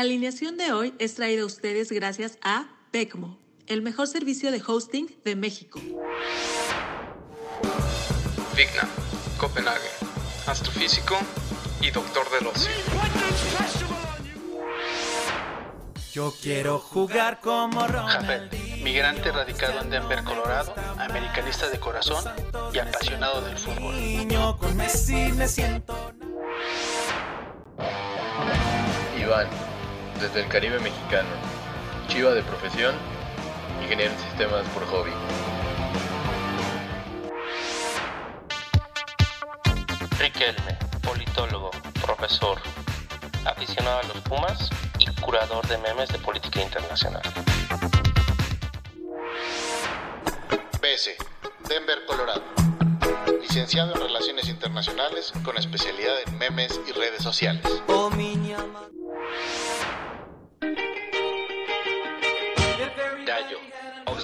La alineación de hoy es traída a ustedes gracias a Tecmo, el mejor servicio de hosting de México. Vigna, Copenhague, astrofísico y doctor del ocio. Yo quiero jugar como Jafet, migrante radicado en Denver, Colorado, americanista de corazón y apasionado del fútbol. con Messi me siento. Iván, desde el Caribe mexicano, chiva de profesión, ingeniero en sistemas por hobby. Riquelme, politólogo, profesor, aficionado a los Pumas y curador de memes de política internacional. BS, Denver, Colorado. Licenciado en Relaciones Internacionales con especialidad en memes y redes sociales.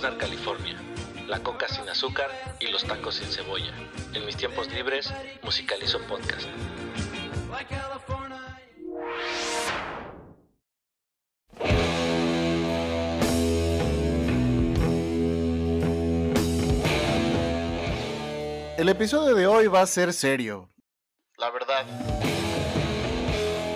Oxnard, California. La coca sin azúcar y los tacos sin cebolla. En mis tiempos libres, musicalizo podcast. El episodio de hoy va a ser serio. La verdad,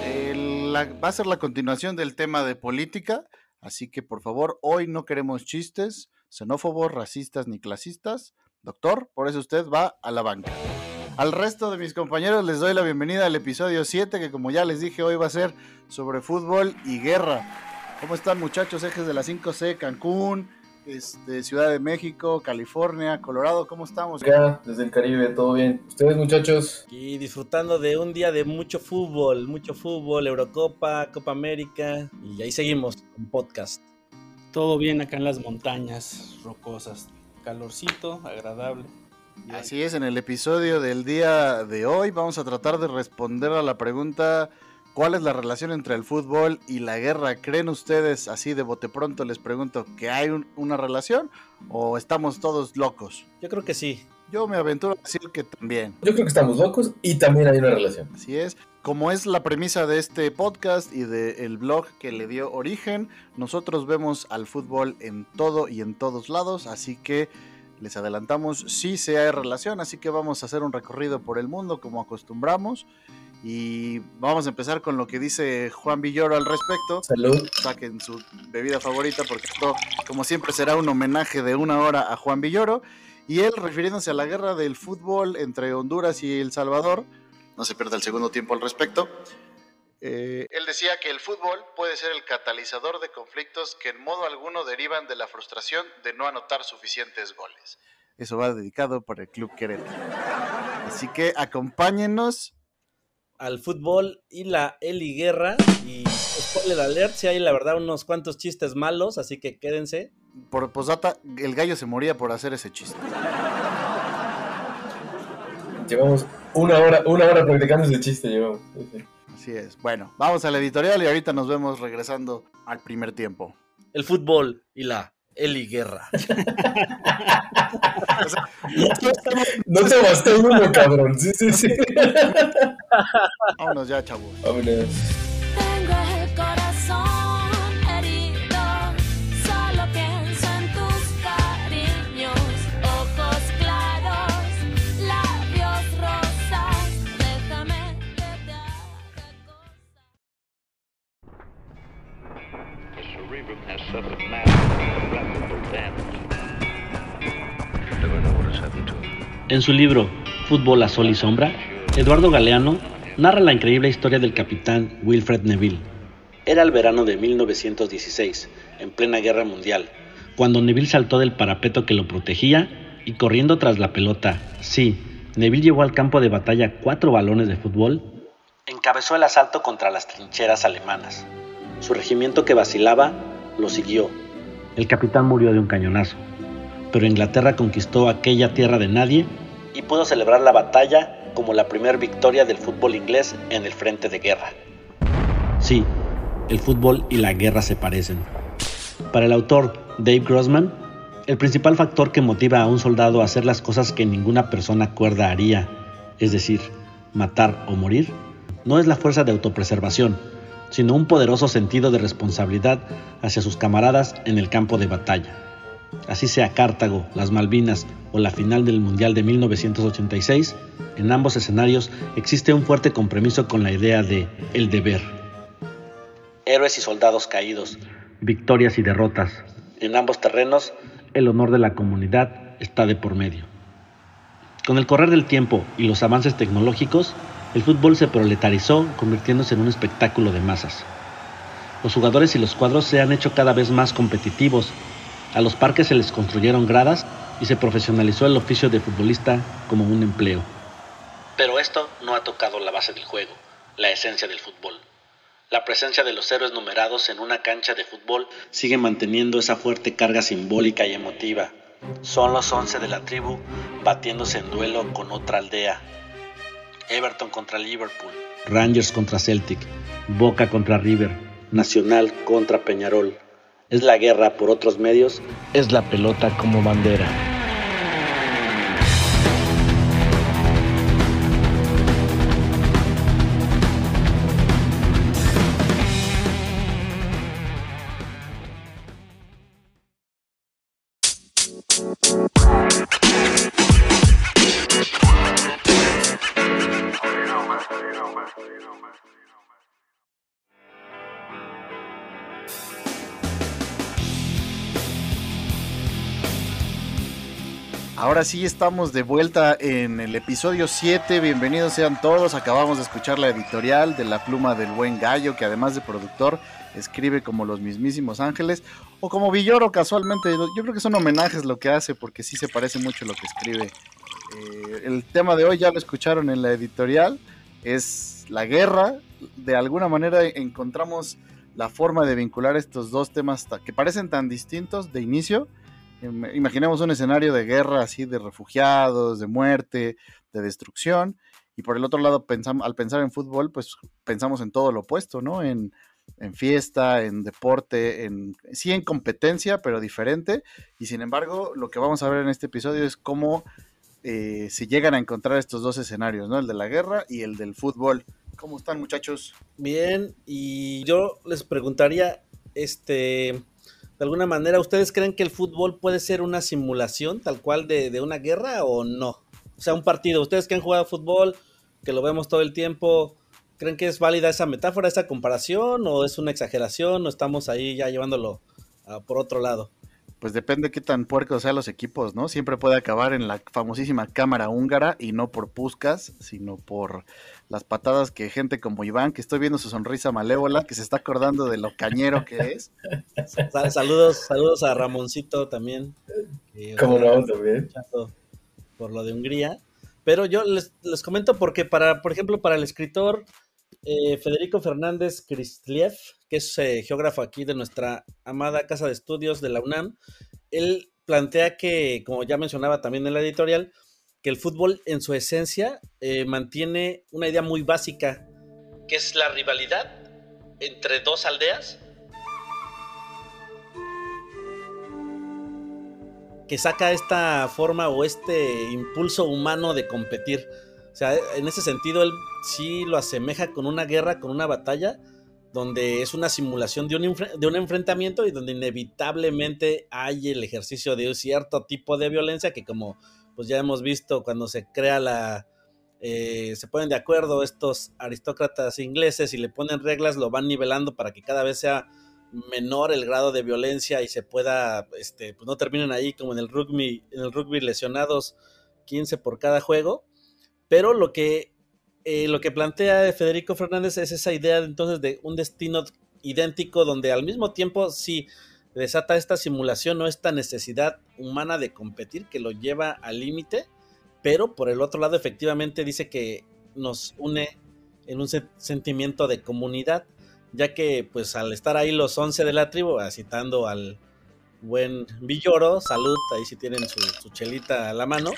El- la- va a ser la continuación del tema de política, así que por favor, hoy no queremos chistes xenófobos, racistas ni clasistas. Doctor, por eso usted va a la banca. Al resto de mis compañeros les doy la bienvenida al episodio 7, que como ya les dije, hoy va a ser sobre fútbol y guerra. ¿Cómo están muchachos? Ejes de la 5C, Cancún, este, Ciudad de México, California, Colorado, ¿cómo estamos? Acá, desde el Caribe, todo bien. ¿Ustedes, muchachos? Y disfrutando de un día de mucho fútbol, mucho fútbol, Eurocopa, Copa América. Y ahí seguimos con podcast. Todo bien acá en las montañas rocosas. Calorcito, agradable. Así es, en el episodio del día de hoy vamos a tratar de responder a la pregunta ¿cuál es la relación entre el fútbol y la guerra? ¿Creen ustedes, así de bote pronto les pregunto, que hay un- una relación o estamos todos locos? Yo creo que sí. Yo me aventuro a decir que también. Yo creo que estamos locos y también hay una relación. Así es. Como es la premisa de este podcast y del blog que le dio origen, nosotros vemos al fútbol en todo y en todos lados, así que les adelantamos, sí se hay relación, así que vamos a hacer un recorrido por el mundo como acostumbramos y vamos a empezar con lo que dice Juan Villoro al respecto. Salud. Saquen su bebida favorita porque esto, como siempre, será un homenaje de una hora a Juan Villoro. Y él, refiriéndose a la guerra del fútbol entre Honduras y El Salvador, no se pierda el segundo tiempo al respecto. eh, él decía que el fútbol puede ser el catalizador de conflictos que en modo alguno derivan de la frustración de no anotar suficientes goles. Eso va dedicado por el Club Querétaro. Así que acompáñenos. Al fútbol y la Eli Guerra. Y spoiler alert, si hay la verdad unos cuantos chistes malos, así que quédense. Por posdata, el gallo se moría por hacer ese chiste. Llevamos una hora, una hora practicando ese chiste, llevamos. Sí, sí. Así es. Bueno, vamos a la editorial y ahorita nos vemos regresando al primer tiempo. El fútbol y la Eli Guerra. No te basté uno, cabrón. Sí, sí, sí. Vámonos ya, chavos. Vámonos. En su libro Fútbol a Sol y Sombra, Eduardo Galeano narra la increíble historia del capitán Wilfred Neville. Era el verano de 1916, en plena guerra mundial, cuando Neville saltó del parapeto que lo protegía y corriendo tras la pelota. Sí, Neville llevó al campo de batalla cuatro balones de fútbol encabezó el asalto contra las trincheras alemanas. Su regimiento que vacilaba lo siguió. El capitán murió de un cañonazo, pero Inglaterra conquistó aquella tierra de nadie y pudo celebrar la batalla como la primera victoria del fútbol inglés en el frente de guerra. Sí, el fútbol y la guerra se parecen. Para el autor Dave Grossman, el principal factor que motiva a un soldado a hacer las cosas que ninguna persona cuerda haría, es decir, matar o morir, no es la fuerza de autopreservación, sino un poderoso sentido de responsabilidad hacia sus camaradas en el campo de batalla. Así sea Cartago, las Malvinas o la final del Mundial de 1986, en ambos escenarios existe un fuerte compromiso con la idea de el deber. Héroes y soldados caídos, victorias y derrotas. En ambos terrenos, el honor de la comunidad está de por medio. Con el correr del tiempo y los avances tecnológicos, el fútbol se proletarizó convirtiéndose en un espectáculo de masas. Los jugadores y los cuadros se han hecho cada vez más competitivos. A los parques se les construyeron gradas y se profesionalizó el oficio de futbolista como un empleo. Pero esto no ha tocado la base del juego, la esencia del fútbol. La presencia de los héroes numerados en una cancha de fútbol sigue manteniendo esa fuerte carga simbólica y emotiva. Son los once de la tribu batiéndose en duelo con otra aldea. Everton contra Liverpool, Rangers contra Celtic, Boca contra River, Nacional contra Peñarol. Es la guerra por otros medios, es la pelota como bandera. Ahora estamos de vuelta en el episodio 7. Bienvenidos sean todos. Acabamos de escuchar la editorial de La Pluma del Buen Gallo, que además de productor escribe como los mismísimos ángeles o como Villoro casualmente. Yo creo que son homenajes lo que hace porque sí se parece mucho lo que escribe. Eh, el tema de hoy ya lo escucharon en la editorial. Es la guerra. De alguna manera encontramos la forma de vincular estos dos temas que parecen tan distintos de inicio Imaginemos un escenario de guerra así, de refugiados, de muerte, de destrucción. Y por el otro lado, al pensar en fútbol, pues pensamos en todo lo opuesto, ¿no? En, en fiesta, en deporte, en sí en competencia, pero diferente. Y sin embargo, lo que vamos a ver en este episodio es cómo eh, se llegan a encontrar estos dos escenarios, ¿no? El de la guerra y el del fútbol. ¿Cómo están, muchachos? Bien, y yo les preguntaría, este, de alguna manera, ¿ustedes creen que el fútbol puede ser una simulación tal cual de, una guerra o no? O sea, un partido, ustedes que han jugado fútbol, que lo vemos todo el tiempo, ¿creen que es válida esa metáfora, esa comparación o es una exageración o estamos ahí ya llevándolo por otro lado? Pues depende qué tan puercos sean los equipos, ¿no? Siempre puede acabar en la famosísima cámara húngara y no por puscas, sino por las patadas que gente como Iván, que estoy viendo su sonrisa malévola, que se está acordando de lo cañero que es. Sa- Saludos, saludos a Ramoncito también. que ¿Cómo ojalá no? También. Por lo de Hungría. Pero yo les, les comento porque para, por ejemplo, para el escritor eh, Federico Fernández Kristliev, que es eh, geógrafo aquí de nuestra amada casa de estudios de la UNAM, él plantea que, como ya mencionaba también en la editorial, que el fútbol en su esencia eh, mantiene una idea muy básica, que es la rivalidad entre dos aldeas que saca esta forma o este impulso humano de competir. O sea, en ese sentido él sí lo asemeja con una guerra, con una batalla, donde es una simulación de un, enfrentamiento y donde inevitablemente hay el ejercicio de un cierto tipo de violencia que como pues ya hemos visto cuando se crea la... eh, se ponen de acuerdo estos aristócratas ingleses y le ponen reglas, lo van nivelando para que cada vez sea menor el grado de violencia y se pueda, este, pues no terminen ahí como en el rugby, en el rugby lesionados 15 por cada juego. Pero lo que, eh, lo que plantea Federico Fernández es esa idea entonces de un destino idéntico donde al mismo tiempo sí desata esta simulación o esta necesidad humana de competir que lo lleva al límite, pero por el otro lado efectivamente dice que nos une en un se- sentimiento de comunidad, ya que pues al estar ahí los 11 de la tribu, ah, citando al buen Villoro, salud, ahí sí tienen su, su chelita a la mano,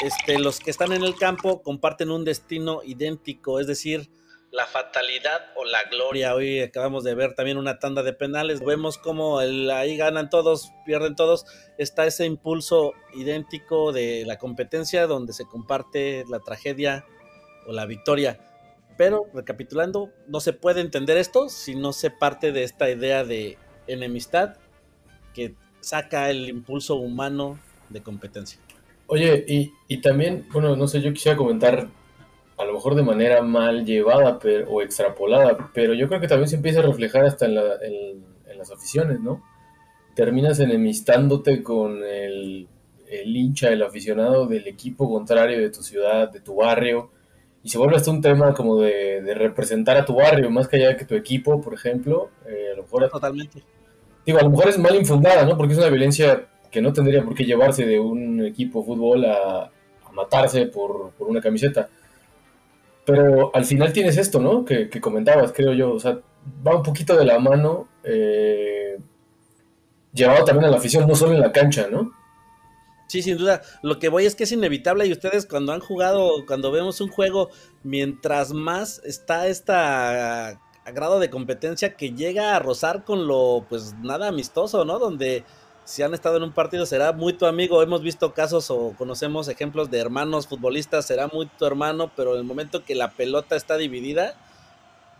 este, los que están en el campo comparten un destino idéntico, es decir, la fatalidad o la gloria. Hoy acabamos de ver también una tanda de penales. Vemos cómo el- ahí ganan todos, pierden todos. Está ese impulso idéntico de la competencia donde se comparte la tragedia o la victoria. Pero, recapitulando, no se puede entender esto si no se parte de esta idea de enemistad que saca el impulso humano de competencia. Oye, y, y también, bueno, no sé, yo quisiera comentar a lo mejor de manera mal llevada pero, o extrapolada, pero yo creo que también se empieza a reflejar hasta en, la- en- en las aficiones, ¿no? Terminas enemistándote con el, el hincha, el aficionado del equipo contrario de tu ciudad, de tu barrio, y se vuelve hasta un tema como de, de representar a tu barrio, más que allá que tu equipo, por ejemplo, eh, a lo mejor Totalmente. Digo, a lo mejor es mal infundada, ¿no? Porque es una violencia que no tendría por qué llevarse de un equipo de fútbol a, matarse por, por una camiseta. Pero al final tienes esto, ¿no? Que, que comentabas, creo yo. O sea, va un poquito de la mano, eh, llevado también a la afición, no solo en la cancha, ¿no? Sí, sin duda. Lo que voy es que es inevitable y ustedes cuando han jugado, cuando vemos un juego, mientras más está esta grado de competencia que llega a rozar con lo pues nada amistoso, ¿no? Donde si han estado en un partido será muy tu amigo. Hemos visto casos o conocemos ejemplos de hermanos futbolistas, será muy tu hermano, pero en el momento que la pelota está dividida,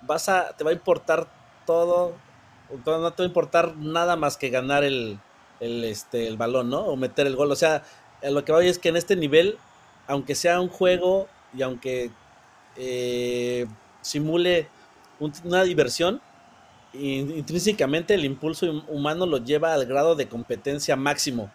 vas a te va a importar todo, no te va a importar nada más que ganar el, el, este, el balón, ¿no? O meter el gol. O sea, lo que voy es que en este nivel, aunque sea un juego y aunque eh, simule un- una diversión, intrínsecamente el impulso hum- humano lo lleva al grado de competencia máximo.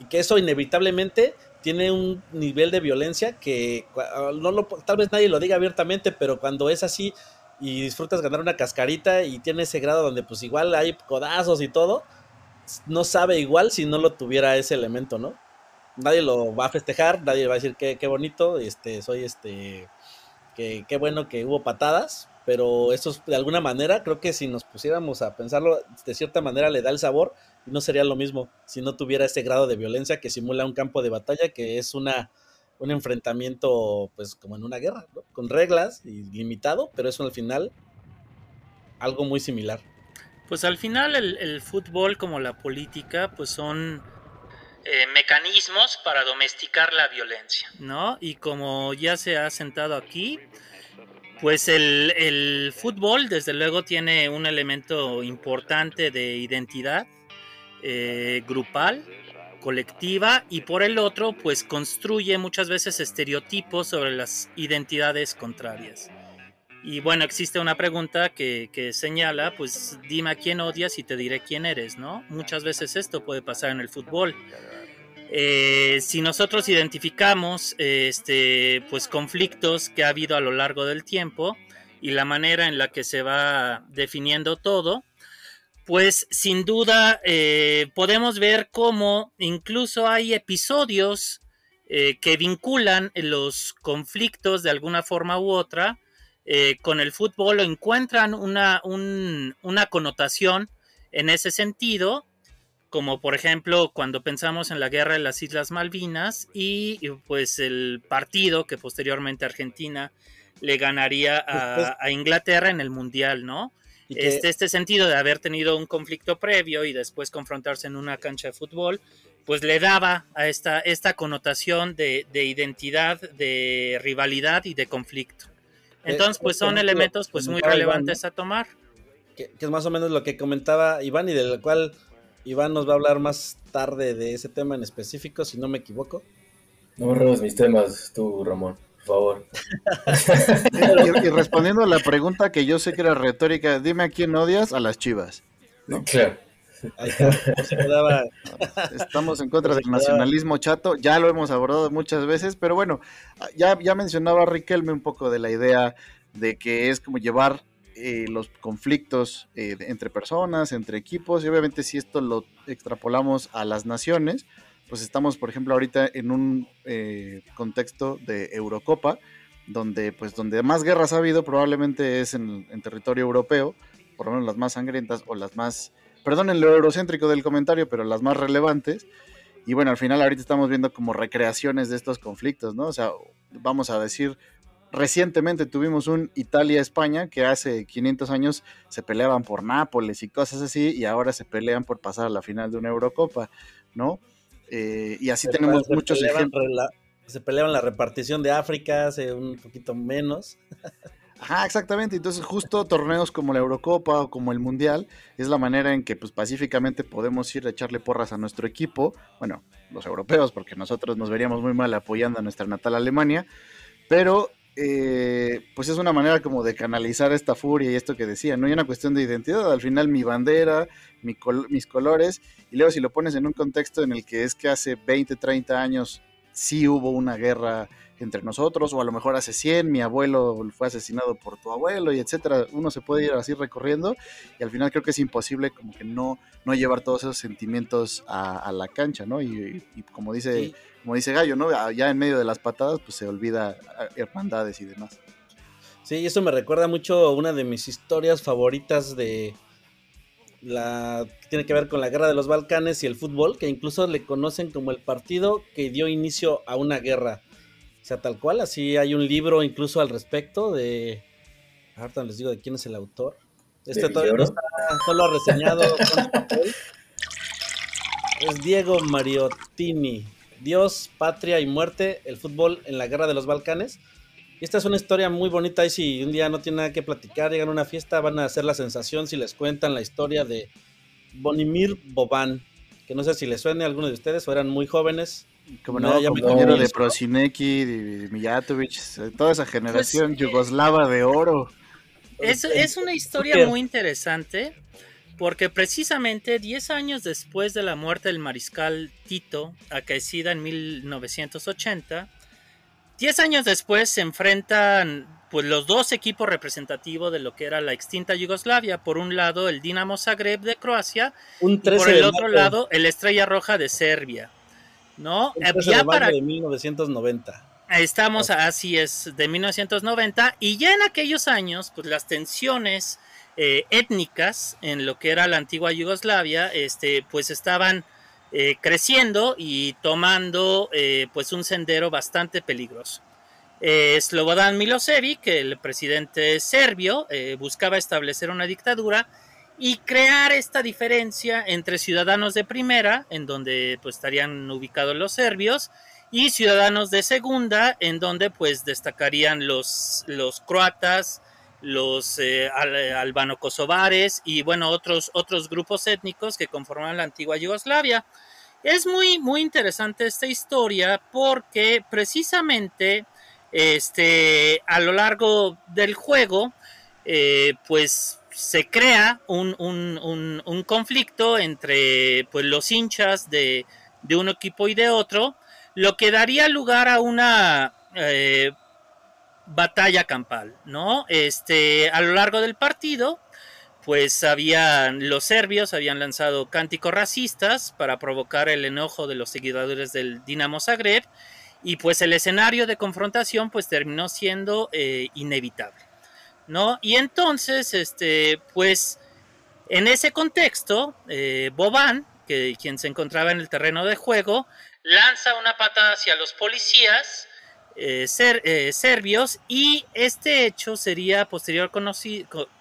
Y que eso inevitablemente tiene un nivel de violencia que cua- no lo, tal vez nadie lo diga abiertamente, pero cuando es así y disfrutas ganar una cascarita y tiene ese grado donde pues igual hay codazos y todo, no sabe igual si no lo tuviera ese elemento, ¿no? Nadie lo va a festejar, nadie va a decir que qué bonito, este, soy este, que qué bueno que hubo patadas, pero eso es, de alguna manera creo que si nos pusiéramos a pensarlo, de cierta manera le da el sabor y no sería lo mismo si no tuviera ese grado de violencia que simula un campo de batalla, que es una un enfrentamiento pues como en una guerra, ¿no? con reglas y limitado, pero eso al final algo muy similar. Pues al final el, el fútbol como la política pues son eh, mecanismos para domesticar la violencia, ¿no? Y como ya se ha sentado aquí, pues el, el fútbol desde luego tiene un elemento importante de identidad eh, grupal, colectiva, y por el otro pues construye muchas veces estereotipos sobre las identidades contrarias. Y bueno, existe una pregunta que, que señala, pues dime a quién odias y te diré quién eres, ¿no? Muchas veces esto puede pasar en el fútbol. Eh, si nosotros identificamos este, pues conflictos que ha habido a lo largo del tiempo y la manera en la que se va definiendo todo, pues sin duda eh, podemos ver cómo incluso hay episodios eh, que vinculan los conflictos de alguna forma u otra con el fútbol o encuentran una, un- una connotación en ese sentido, como por ejemplo cuando pensamos en la guerra de las Islas Malvinas y pues el partido que posteriormente Argentina le ganaría a, Inglaterra en el Mundial, ¿no? Este, este sentido de haber tenido un conflicto previo y después confrontarse en una cancha de fútbol, pues le daba a esta, esta connotación de, de identidad, de rivalidad y de conflicto. Entonces, pues son elementos pues muy relevantes a tomar. que, que es más o menos lo que comentaba Iván y del cual Iván nos va a hablar más tarde de ese tema en específico, si no me equivoco. No me robes mis temas, tú, Ramón, por favor. Y, y respondiendo a la pregunta que yo sé que era retórica, dime a quién odias, a las chivas. Claro. Ahí está, Estamos en contra del nacionalismo chato, ya lo hemos abordado muchas veces, pero bueno, ya, ya mencionaba Riquelme un poco de la idea de que es como llevar eh, los conflictos eh, entre personas, entre equipos, y obviamente si esto lo extrapolamos a las naciones, pues estamos, por ejemplo, ahorita en un eh, contexto de Eurocopa, donde pues donde más guerras ha habido probablemente es en, en territorio europeo, por lo menos las más sangrientas o las más, perdonen lo eurocéntrico del comentario, pero las más relevantes. Y bueno, al final ahorita estamos viendo como recreaciones de estos conflictos, ¿no? O sea, vamos a decir, recientemente tuvimos un Italia-España que hace 500 años se peleaban por Nápoles y cosas así, y ahora se pelean por pasar a la final de una Eurocopa, ¿no? Eh, y así Se- tenemos se muchos peleaban la- se peleaban la repartición de África, hace un poquito menos. Ajá, exactamente. Entonces, justo torneos como la Eurocopa o como el Mundial es la manera en que, pues, pacíficamente podemos ir a echarle porras a nuestro equipo. Bueno, los europeos, porque nosotros nos veríamos muy mal apoyando a nuestra natal Alemania. Pero, eh, pues, es una manera como de canalizar esta furia y esto que decía. No hay una cuestión de identidad. Al final, mi bandera, mi mis colores. Y luego, si lo pones en un contexto en el que es que hace 20, 30 años sí hubo una guerra entre nosotros, o a lo mejor hace 100, mi abuelo fue asesinado por tu abuelo, y etcétera. Uno se puede ir así recorriendo, y al final creo que es imposible como que no, no llevar todos esos sentimientos a, la cancha, ¿no? Y, y como dice. Como dice Gallo, ¿no? Ya en medio de las patadas, pues se olvida ah, hermandades y demás. Sí, y eso me recuerda mucho a una de mis historias favoritas de la que tiene que ver con la guerra de los Balcanes y el fútbol, que incluso le conocen como el partido que dio inicio a una guerra. O sea, tal cual, así hay un libro incluso al respecto de... Ahorita les digo de quién es el autor. Este ¿De todavía no está, solo reseñado. con papel. es Diego Mariottini. Dios, patria y muerte, el fútbol en la guerra de los Balcanes. Y esta es una historia muy bonita y si un día no tienen nada que platicar, llegan a una fiesta, van a hacer la sensación si les cuentan la historia de Bonimir Boban, que no sé si les suene a alguno de ustedes o eran muy jóvenes. Como No, no, ya me de de Mijatovic, toda esa generación Pues, yugoslava de oro. Es, es una historia muy interesante porque precisamente 10 años después de la muerte del mariscal Tito, acaecida en 1980, 10 años después se enfrentan pues, los dos equipos representativos de lo que era la extinta Yugoslavia. Por un lado, el Dinamo Zagreb de Croacia Un y 13 por el otro lado, el Estrella Roja de Serbia. ¿No? Un Eh, 13 ya de para de 1990. Estamos, así es, de 1990, y ya en aquellos años, pues las tensiones eh, étnicas en lo que era la antigua Yugoslavia, este, pues estaban eh, creciendo y tomando eh, pues un sendero bastante peligroso. Slobodan Milosevic, el presidente serbio, buscaba establecer una dictadura y crear esta diferencia entre ciudadanos de primera, en donde pues estarían ubicados los serbios, y ciudadanos de segunda, en donde pues destacarían los, los croatas, los eh, al- albano-kosovares y bueno, otros, otros grupos étnicos que conforman la antigua Yugoslavia. Es muy, muy interesante esta historia porque precisamente este, a lo largo del juego, eh, pues se crea un, un- un- un conflicto entre pues, los hinchas de, de un equipo y de otro, lo que daría lugar a una eh, batalla campal, ¿no? Este, a lo largo del partido, pues habían los serbios habían lanzado cánticos racistas para provocar el enojo de los seguidores del Dinamo Zagreb y pues el escenario de confrontación pues terminó siendo eh, inevitable, ¿no? Y entonces, este, pues en ese contexto, eh, Boban, que quien se encontraba en el terreno de juego, lanza una patada hacia los policías eh, ser- eh, serbios y este hecho sería posterior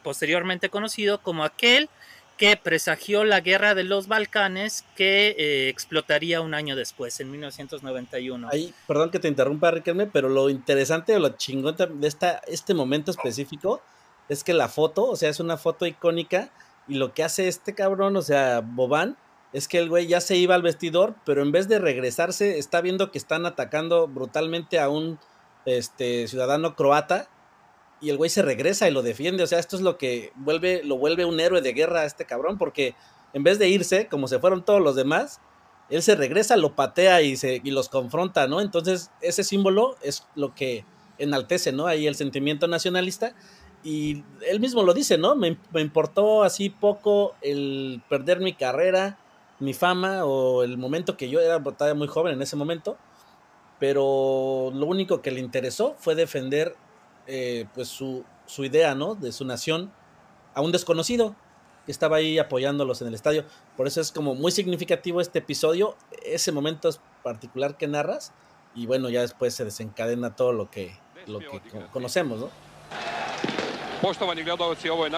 posteriormente conocido como aquel que presagió la guerra de los Balcanes que eh, explotaría un año después, en 1991. Ahí, perdón que te interrumpa, Riquelme, pero lo interesante o lo chingón de esta, este momento específico es que la foto, o sea, es una foto icónica y lo que hace este cabrón, o sea, Boban, es que el güey ya se iba al vestidor, pero en vez de regresarse, está viendo que están atacando brutalmente a un este, ciudadano croata y el güey se regresa y lo defiende. O sea, esto es lo que vuelve, lo vuelve un héroe de guerra a este cabrón, porque en vez de irse, como se fueron todos los demás, él se regresa, lo patea y, se, y los confronta, ¿no? Entonces, ese símbolo es lo que enaltece, ¿no? Ahí el sentimiento nacionalista. Y él mismo lo dice, ¿no? Me, me importó así poco el perder mi carrera, mi fama o el momento que yo era todavía muy joven en ese momento. pero lo único que le interesó fue defender eh, pues su, su idea, ¿no? De su nación a un desconocido que estaba ahí apoyándolos en el estadio. Por eso es como muy significativo este episodio, ese momento es particular que narras y bueno, ya después se desencadena todo lo que, lo que co- conocemos, ¿no? Poštovani gledalci, ovo je.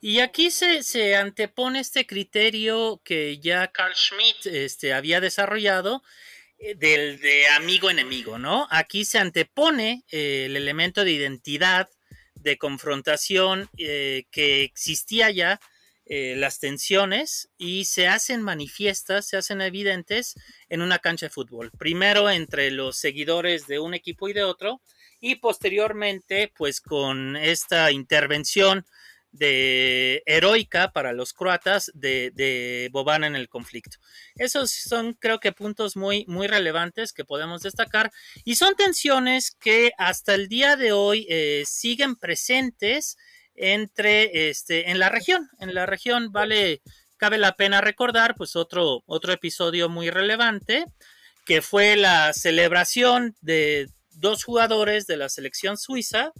Y aquí se, se antepone este criterio que ya Carl Schmitt este, había desarrollado eh, del de amigo-enemigo, ¿no? Aquí se antepone eh, el elemento de identidad, de confrontación eh, que existía ya, eh, las tensiones, y se hacen manifiestas, se hacen evidentes en una cancha de fútbol. Primero entre los seguidores de un equipo y de otro, y posteriormente, pues con esta intervención de heroica para los croatas de, de Boban en el conflicto. Esos son, creo que, puntos muy, muy relevantes que podemos destacar y son tensiones que hasta el día de hoy eh, siguen presentes entre este en la región. En la región vale, cabe la pena recordar, pues otro, otro episodio muy relevante que fue la celebración de dos jugadores de la selección suiza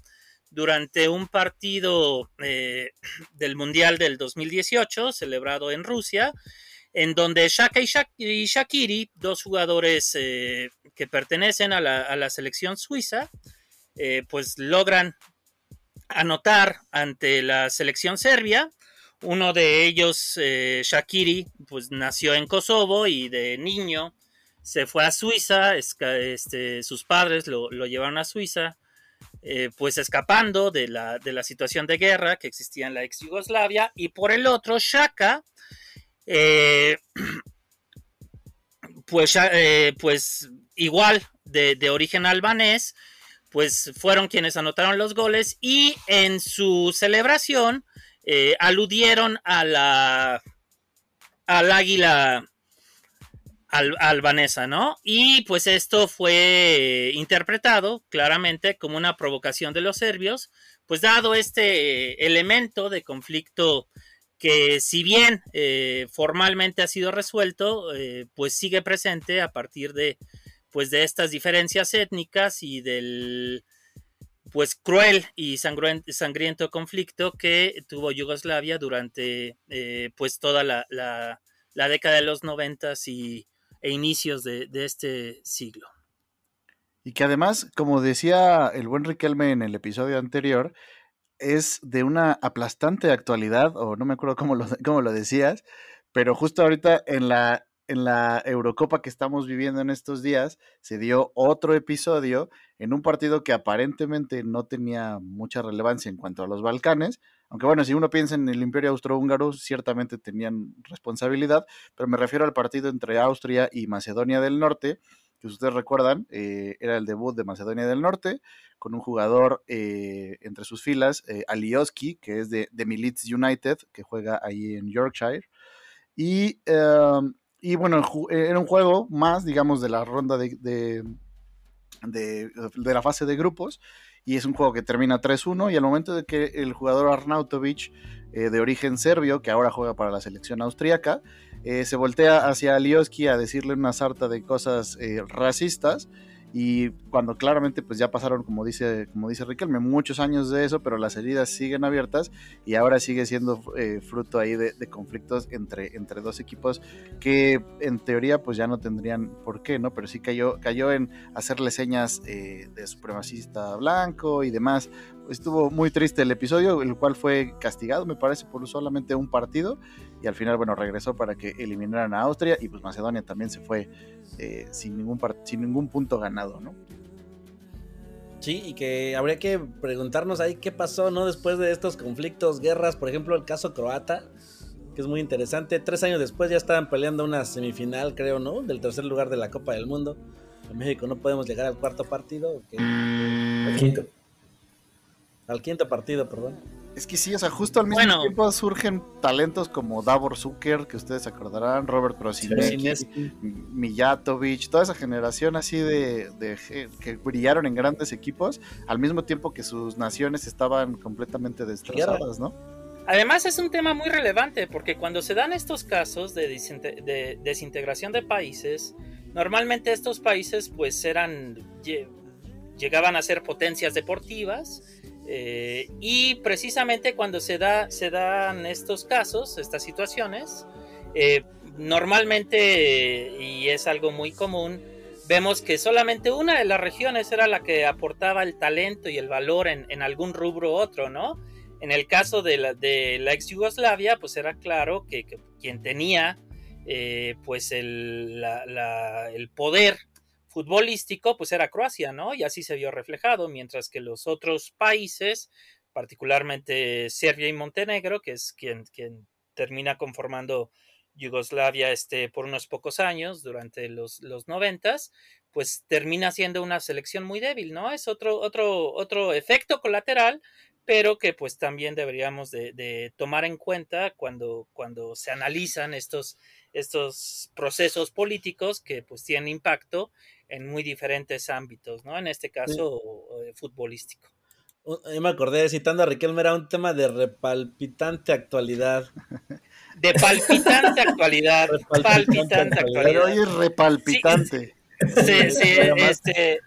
durante un partido eh, del Mundial del 2018 celebrado en Rusia, en donde Shaka y, Shak- y Shakiri, dos jugadores eh, que pertenecen a la, a la selección suiza, eh, pues logran anotar ante la selección serbia. Uno de ellos, eh, Shakiri, pues nació en Kosovo y de niño se fue a Suiza, este, sus padres lo, llevaron a Suiza, eh, pues escapando de la, situación de guerra que existía en la ex Yugoslavia, y por el otro, Shaka, eh, pues, pues igual de origen albanés, pues fueron quienes anotaron los goles y en su celebración eh, aludieron a la al águila al- albanesa, ¿no? Y pues esto fue interpretado claramente como una provocación de los serbios, pues dado este elemento de conflicto que si bien eh, formalmente ha sido resuelto, eh, pues sigue presente a partir de pues de estas diferencias étnicas y del pues cruel y sangriento conflicto que tuvo Yugoslavia durante eh, pues toda la, la- la década de los noventas y, e inicios de, de este siglo. Y que además, como decía el buen Riquelme en el episodio anterior, es de una aplastante actualidad, o no me acuerdo cómo lo, cómo lo decías, pero justo ahorita en la, en la Eurocopa que estamos viviendo en estos días, se dio otro episodio en un partido que aparentemente no tenía mucha relevancia en cuanto a los Balcanes, aunque bueno, si uno piensa en el Imperio Austrohúngaro, ciertamente tenían responsabilidad, pero me refiero al partido entre Austria y Macedonia del Norte, que ustedes recuerdan, eh, era el debut de Macedonia del Norte, con un jugador eh, entre sus filas, eh, Alioski, que es de, de United, que juega ahí en Yorkshire. Y, eh, y bueno, ju- era un juego más, digamos, de la ronda de, de, la fase de grupos. Y es un juego que termina 3-1. Y al momento de que el jugador Arnautovic, eh, de origen serbio, que ahora juega para la selección austríaca, eh, se voltea hacia Alioski a decirle una sarta de cosas eh, racistas. Y cuando claramente pues ya pasaron, como dice, como dice Riquelme, muchos años de eso, pero las heridas siguen abiertas y ahora sigue siendo eh, fruto ahí de, conflictos entre, entre dos equipos que en teoría pues ya no tendrían por qué, ¿no? Pero sí cayó, cayó en hacerle señas eh, de supremacista blanco y demás. Estuvo muy triste el episodio, el cual fue castigado, me parece, por solamente un partido. Y al final, bueno, regresó para que eliminaran a Austria y pues Macedonia también se fue eh, sin, ningún sin ningún punto ganado, ¿no? Sí, y que habría que preguntarnos ahí qué pasó, ¿no? Después de estos conflictos, guerras, por ejemplo, el caso croata, que es muy interesante. Tres años después ya estaban peleando una semifinal, creo, ¿no? Del tercer lugar de la Copa del Mundo. En México no podemos llegar al cuarto partido. ¿o qué? Al quinto. Al quinto partido, perdón. Es que sí, o sea, justo al mismo Bueno. tiempo surgen talentos como Davor Zucker, que ustedes acordarán, Robert Prosinecki. Mijatovic, toda esa generación así de, de que brillaron en grandes equipos, al mismo tiempo que sus naciones estaban completamente destrozadas, ¿no? Además es un tema muy relevante porque cuando se dan estos casos de, de desintegración de países, normalmente estos países pues eran lle- llegaban a ser potencias deportivas eh, y precisamente cuando se da se dan estos casos, estas situaciones, eh, normalmente y es algo muy común vemos que solamente una de las regiones era la que aportaba el talento y el valor en, algún rubro u otro, ¿no? En el caso de la, ex Yugoslavia, pues era claro que, quien tenía eh, pues el, el poder futbolístico, pues era Croacia, ¿no? Y así se vio reflejado, mientras que los otros países, particularmente Serbia y Montenegro, que es quien, quien termina conformando Yugoslavia este, por unos pocos años, durante los, noventas, pues termina siendo una selección muy débil, ¿no? Es otro, otro, otro efecto colateral, pero que pues también deberíamos de, de tomar en cuenta cuando, cuando se analizan estos, estos procesos políticos que pues tienen impacto en muy diferentes ámbitos, ¿no? En este caso, eh, futbolístico. Yo me acordé, citando a Riquelme, era un tema de repalpitante actualidad. De palpitante actualidad. palpitante Pero actualidad. hoy es repalpitante. Sí, sí, este,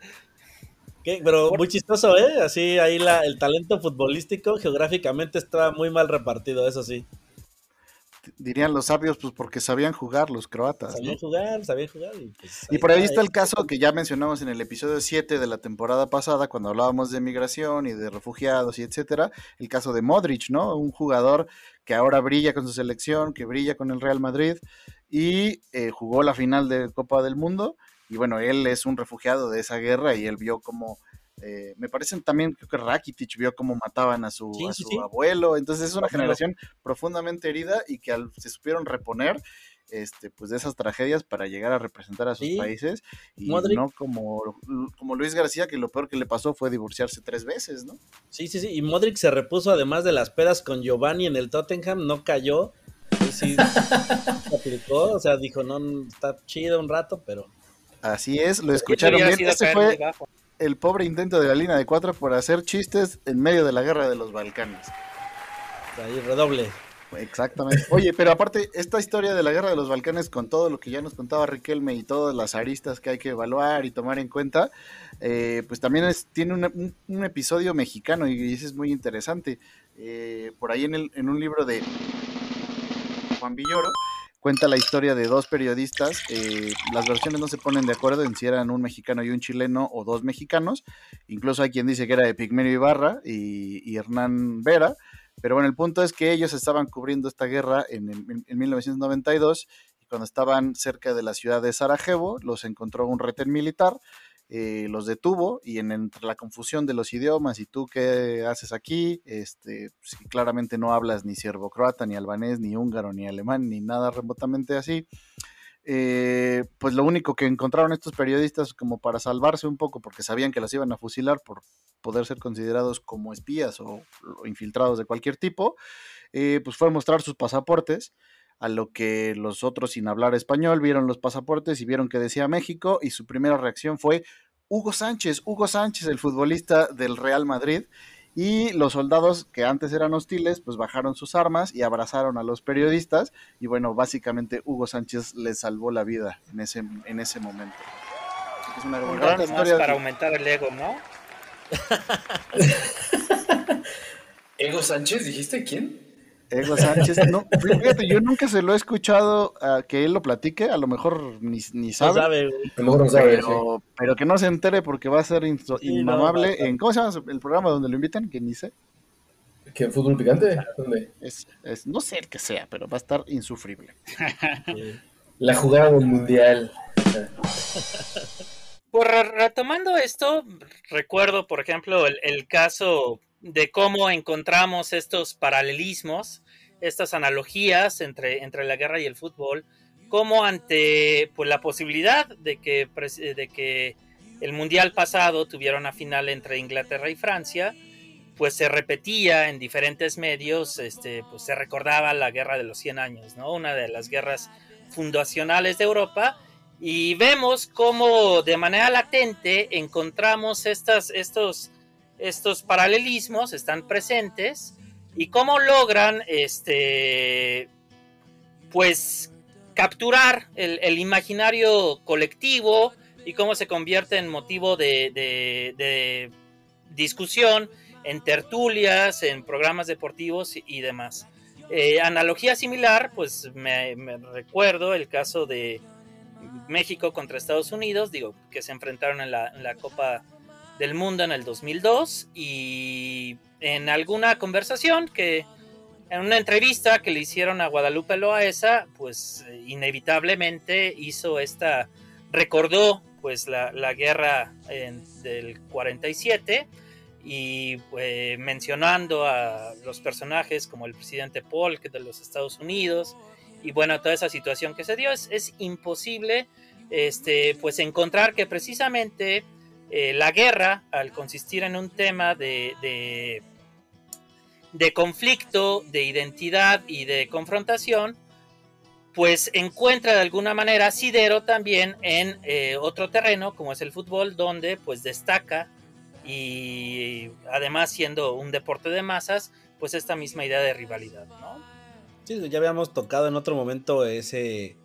¿qué? Pero muy chistoso, ¿eh? Así ahí la, el talento futbolístico geográficamente estaba muy mal repartido, eso sí. Dirían los sabios, pues porque sabían jugar los croatas. ¿no? Sabían jugar, sabían jugar. Y, pues, Y por ahí está el caso que ya mencionamos en el episodio 7 de la temporada pasada, cuando hablábamos de migración y de refugiados y etcétera, el caso de Modric, ¿no? Un jugador que ahora brilla con su selección, que brilla con el Real Madrid y eh, jugó la final de Copa del Mundo. Y bueno, él es un refugiado de esa guerra y él vio como, eh, me parecen también, creo que Rakitic vio cómo mataban a su, Sí, a su sí. abuelo. Entonces es una Abuelo. generación profundamente herida y que al- se supieron reponer este, pues de esas tragedias para llegar a representar a sus Sí. países y Modric. no como, como Luis García, que lo peor que le pasó fue divorciarse tres veces, ¿no? Sí, sí, sí. Y Modric se repuso además de las pedas con Giovanni en el Tottenham, no cayó. Sí, sí, se aplicó, o sea, dijo, no, está chido un rato, pero... Así es, lo escucharon bien. Ese fue. El pobre intento de la línea de cuatro por hacer chistes en medio de la guerra de los Balcanes. Ahí redoble. Exactamente. Oye, pero aparte, esta historia de la guerra de los Balcanes, con todo lo que ya nos contaba Riquelme y todas las aristas que hay que evaluar y tomar en cuenta, eh, pues también es- tiene una- un, un episodio mexicano y ese es muy interesante. Eh, por ahí en, el- en un libro de Juan Villoro, cuenta la historia de dos periodistas. eh, las versiones no se ponen de acuerdo en si eran un mexicano y un chileno o dos mexicanos. Incluso hay quien dice que era de Pigmenio Ibarra y, Hernán Vera. Pero bueno, el punto es que ellos estaban cubriendo esta guerra en, en- en 1992 y cuando estaban cerca de la ciudad de Sarajevo, los encontró un retén militar, eh, los detuvo y en, entre la confusión de los idiomas y tú qué haces aquí, este, si claramente no hablas ni croata ni albanés, ni húngaro, ni alemán, ni nada remotamente así. eh, pues lo único que encontraron estos periodistas como para salvarse un poco, porque sabían que los iban a fusilar por poder ser considerados como espías o, o infiltrados de cualquier tipo, eh, pues fue mostrar sus pasaportes, a lo que los otros sin hablar español vieron los pasaportes y vieron que decía México y su primera reacción fue Hugo Sánchez, Hugo Sánchez, el futbolista del Real Madrid. Y los soldados que antes eran hostiles, pues bajaron sus armas y abrazaron a los periodistas. Y bueno, básicamente Hugo Sánchez les salvó la vida en ese, en ese momento. Así que es una Un gran más para aumentar el ego, ¿no? ¿Ego Sánchez dijiste quién? Ego Sánchez, no, fíjate, yo nunca se lo he escuchado a que él lo platique, a lo mejor ni, ni sabe, sabe, güey. A lo mejor no sabe, pero, pero que no se entere porque va a ser Sí, inmamable a- en, ¿cómo se llama el programa donde lo invitan? Que ni sé, ¿Qué fútbol picante? ¿Dónde? es, es- no sé el que sea, pero va a estar insufrible. La jugada del mundial. Pues re- retomando esto, recuerdo, por ejemplo, el, el caso de cómo encontramos estos paralelismos, estas analogías entre, entre la guerra y el fútbol, como ante pues, la posibilidad de que, pres- de que el mundial pasado tuviera una final entre Inglaterra y Francia, pues se repetía en diferentes medios, este, pues se recordaba la guerra de los 100 años, ¿no? Una de las guerras fundacionales de Europa y vemos cómo de manera latente encontramos estas, estos, estos paralelismos, están presentes y cómo logran este, pues capturar el, imaginario colectivo y cómo se convierte en motivo de, discusión en tertulias, en programas deportivos y, demás. Eh, analogía similar, pues me, recuerdo el caso de México contra Estados Unidos, digo, que se enfrentaron en la Copa del Mundo en el 2002 y en alguna conversación que en una entrevista que le hicieron a Guadalupe Loaesa, pues eh, inevitablemente hizo esta, recordó pues la, la guerra en- del 47 y eh, mencionando a los personajes como el presidente Polk de los Estados Unidos y bueno, toda esa situación que se dio, es, es imposible este, pues encontrar que precisamente eh, la guerra, al consistir en un tema de, de, conflicto, de identidad y de confrontación, pues encuentra de alguna manera asidero también en eh, otro terreno como es el fútbol, donde pues destaca y además siendo un deporte de masas, pues esta misma idea de rivalidad, ¿no? Sí, ya habíamos tocado en otro momento ese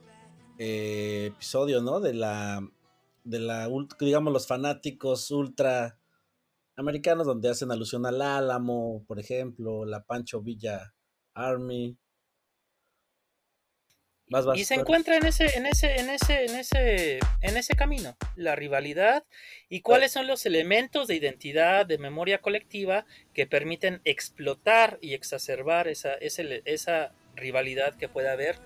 eh, episodio, ¿no? De la, de la, digamos, los fanáticos ultra americanos, donde hacen alusión al Álamo, por ejemplo, la Pancho Villa Army. Vas, vas, y se vas. encuentra en ese, en ese, en ese, en ese, en ese camino, la rivalidad y cuáles son los elementos de identidad, de memoria colectiva que permiten explotar y exacerbar esa, ese- esa rivalidad que puede haber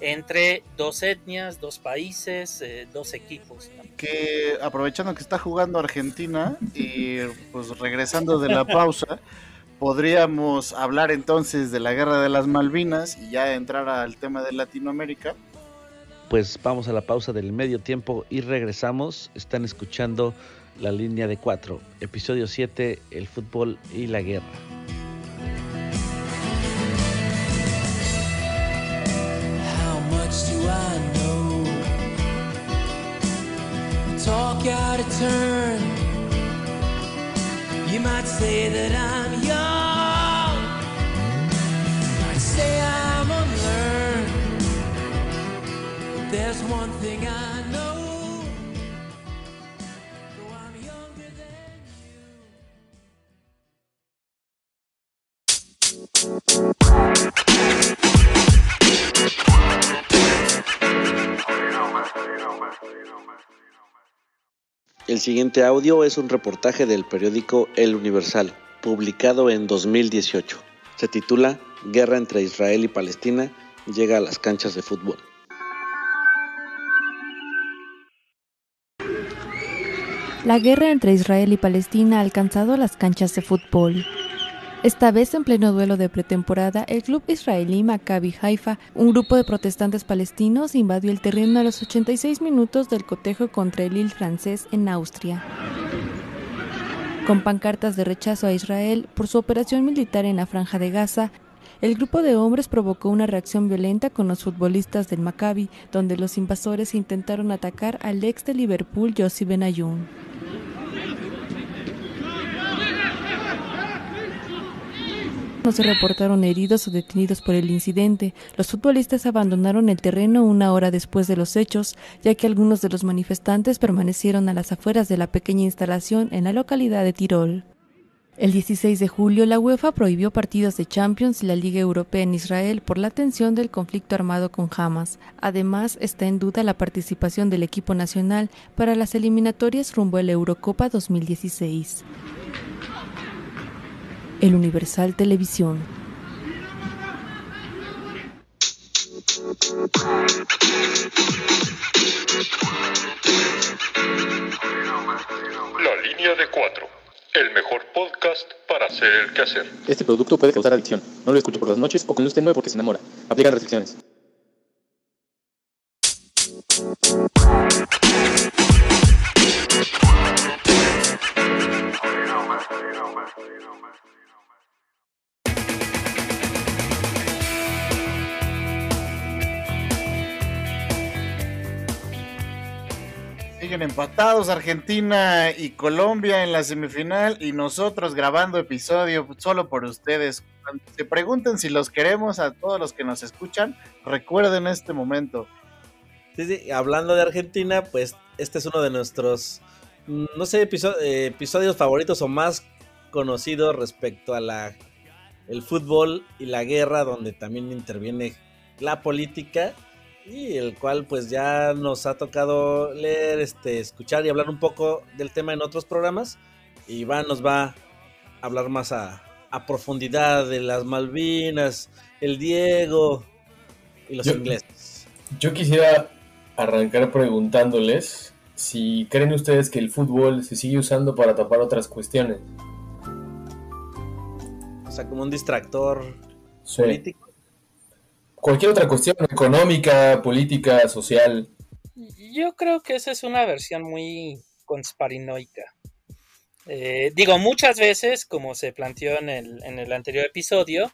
entre dos etnias, dos países, eh, dos equipos. ¿no? que aprovechando que está jugando Argentina y pues regresando de la pausa, podríamos hablar entonces de la guerra de las Malvinas y ya entrar al tema de Latinoamérica. Pues vamos a la pausa del medio tiempo y regresamos. Están escuchando la línea de cuatro, episodio 7, el fútbol y la guerra. Much do I know? Talk out of turn. You might say that I'm young. You might say I'm unlearned. But There's one thing I know. Though I'm El siguiente audio es un reportaje del periódico El Universal, publicado en 2018. Se titula Guerra entre Israel y Palestina llega a las canchas de fútbol. La guerra entre Israel y Palestina ha alcanzado las canchas de fútbol. Esta vez en pleno duelo de pretemporada, el club israelí Maccabi Haifa, un grupo de protestantes palestinos, invadió el terreno a los 86 minutos del cotejo contra el Lille francés en Austria. Con pancartas de rechazo a Israel por su operación militar en la franja de Gaza, el grupo de hombres provocó una reacción violenta con los futbolistas del Maccabi, donde los invasores intentaron atacar al ex de Liverpool, Yossi Benayoun. No se reportaron heridos o detenidos por el incidente. Los futbolistas abandonaron el terreno una hora después de los hechos, ya que algunos de los manifestantes permanecieron a las afueras de la pequeña instalación en la localidad de Tirol. El 16 de julio, la UEFA prohibió partidos de Champions y la Liga Europea en Israel por la tensión del conflicto armado con Hamas. Además, está en duda la participación del equipo nacional para las eliminatorias rumbo a la Eurocopa 2016. El Universal Televisión. La línea de cuatro. El mejor podcast para hacer el quehacer. Este producto puede causar adicción. No lo escuche por las noches o con usted nueve porque se enamora. Aplican restricciones. Siguen empatados Argentina y Colombia en la semifinal y nosotros grabando episodio solo por ustedes. Cuando se pregunten si los queremos a todos los que nos escuchan, recuerden este momento. Sí, sí, hablando de Argentina, pues este es uno de nuestros, no sé, eh, episodios favoritos o más conocidos respecto a la el fútbol y la guerra, donde también interviene la política y el cual pues ya nos ha tocado leer, este, escuchar y hablar un poco del tema en otros programas. Y Iván nos va a hablar más a, a profundidad de las Malvinas, el Diego y los Yo- ingleses. Yo quisiera arrancar preguntándoles si creen ustedes que el fútbol se sigue usando para tapar otras cuestiones. O sea, como un distractor Sí. político. Cualquier otra cuestión económica, política, social. Yo creo que esa es una versión muy conspiranoica. Eh, digo, muchas veces, como se planteó en el, en el anterior episodio,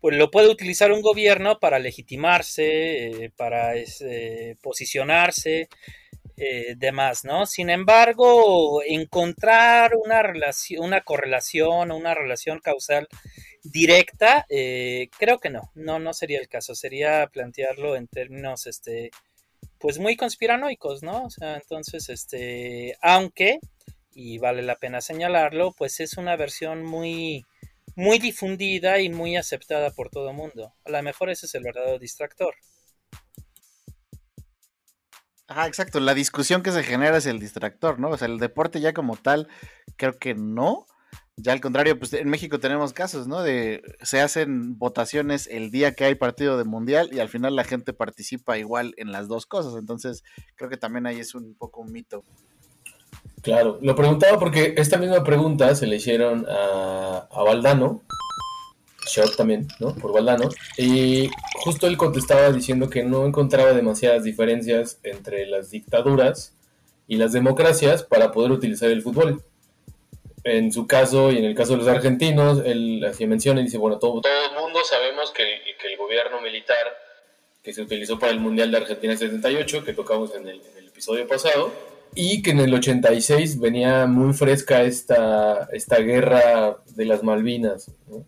pues lo puede utilizar un gobierno para legitimarse, eh, para este, posicionarse, eh, demás, ¿no? Sin embargo, encontrar una relación, una correlación una relación causal directa, eh, creo que no, no, no sería el caso, sería plantearlo en términos, este, pues muy conspiranoicos, ¿no? O sea, entonces, este, aunque, y vale la pena señalarlo, pues es una versión muy, muy difundida y muy aceptada por todo el mundo. A lo mejor ese es el verdadero distractor. Ajá, exacto. La discusión que se genera es el distractor, ¿no? O sea, el deporte ya como tal, creo que no. Ya al contrario, pues en México tenemos casos, ¿no? De se hacen votaciones el día que hay partido de mundial y al final la gente participa igual en las dos cosas. Entonces, creo que también ahí es un poco un mito. Claro, lo preguntaba porque esta misma pregunta se le hicieron a, a Valdano, también, ¿no? Por Valdano, y justo él contestaba diciendo que no encontraba demasiadas diferencias entre las dictaduras y las democracias para poder utilizar el fútbol. En su caso y en el caso de los argentinos, él hacía mención y dice, bueno, todo, todo el mundo sabemos que que el gobierno militar que se utilizó para el Mundial de Argentina 78, que tocamos en el, en el episodio pasado, y que en el 86 venía muy fresca esta, esta guerra de las Malvinas. ¿no?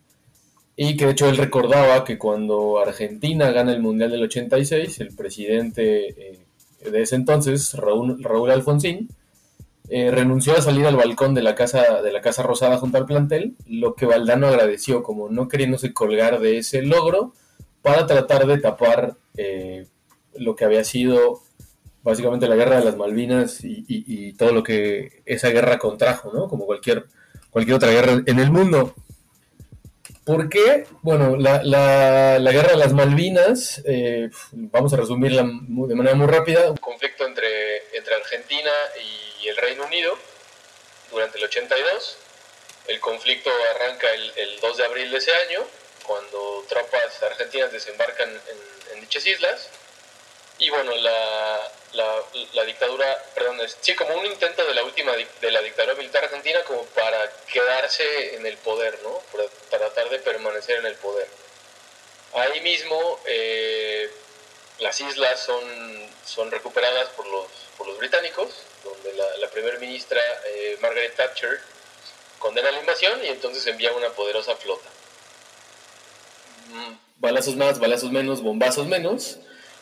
Y que de hecho él recordaba que cuando Argentina gana el Mundial del 86, el presidente eh, de ese entonces, Raúl, Raúl Alfonsín, eh, renunció a salir al balcón de la, casa, de la Casa Rosada junto al plantel, lo que Valdano agradeció como no queriéndose colgar de ese logro para tratar de tapar eh, lo que había sido básicamente la guerra de las Malvinas y, todo lo que esa guerra contrajo, ¿no? Como cualquier, cualquier otra guerra en el mundo. ¿Por qué? Bueno, la, la- la guerra de las Malvinas, eh, vamos a resumirla de manera muy rápida. Un conflicto entre, entre Argentina y el Reino Unido durante el 82. El conflicto arranca el, el 2 de abril de ese año, cuando tropas argentinas desembarcan en, dichas islas. Y bueno, la, la, la dictadura, perdón, es, sí, como un intento de la última de la dictadura militar argentina como para quedarse en el poder, ¿no? Para tratar de permanecer en el poder. Ahí mismo eh, las islas son, son recuperadas por los, por los británicos, donde la, la primera ministra eh, Margaret Thatcher condena la invasión y entonces envía una poderosa flota. Mm, Balazos más, balazos menos, bombazos menos.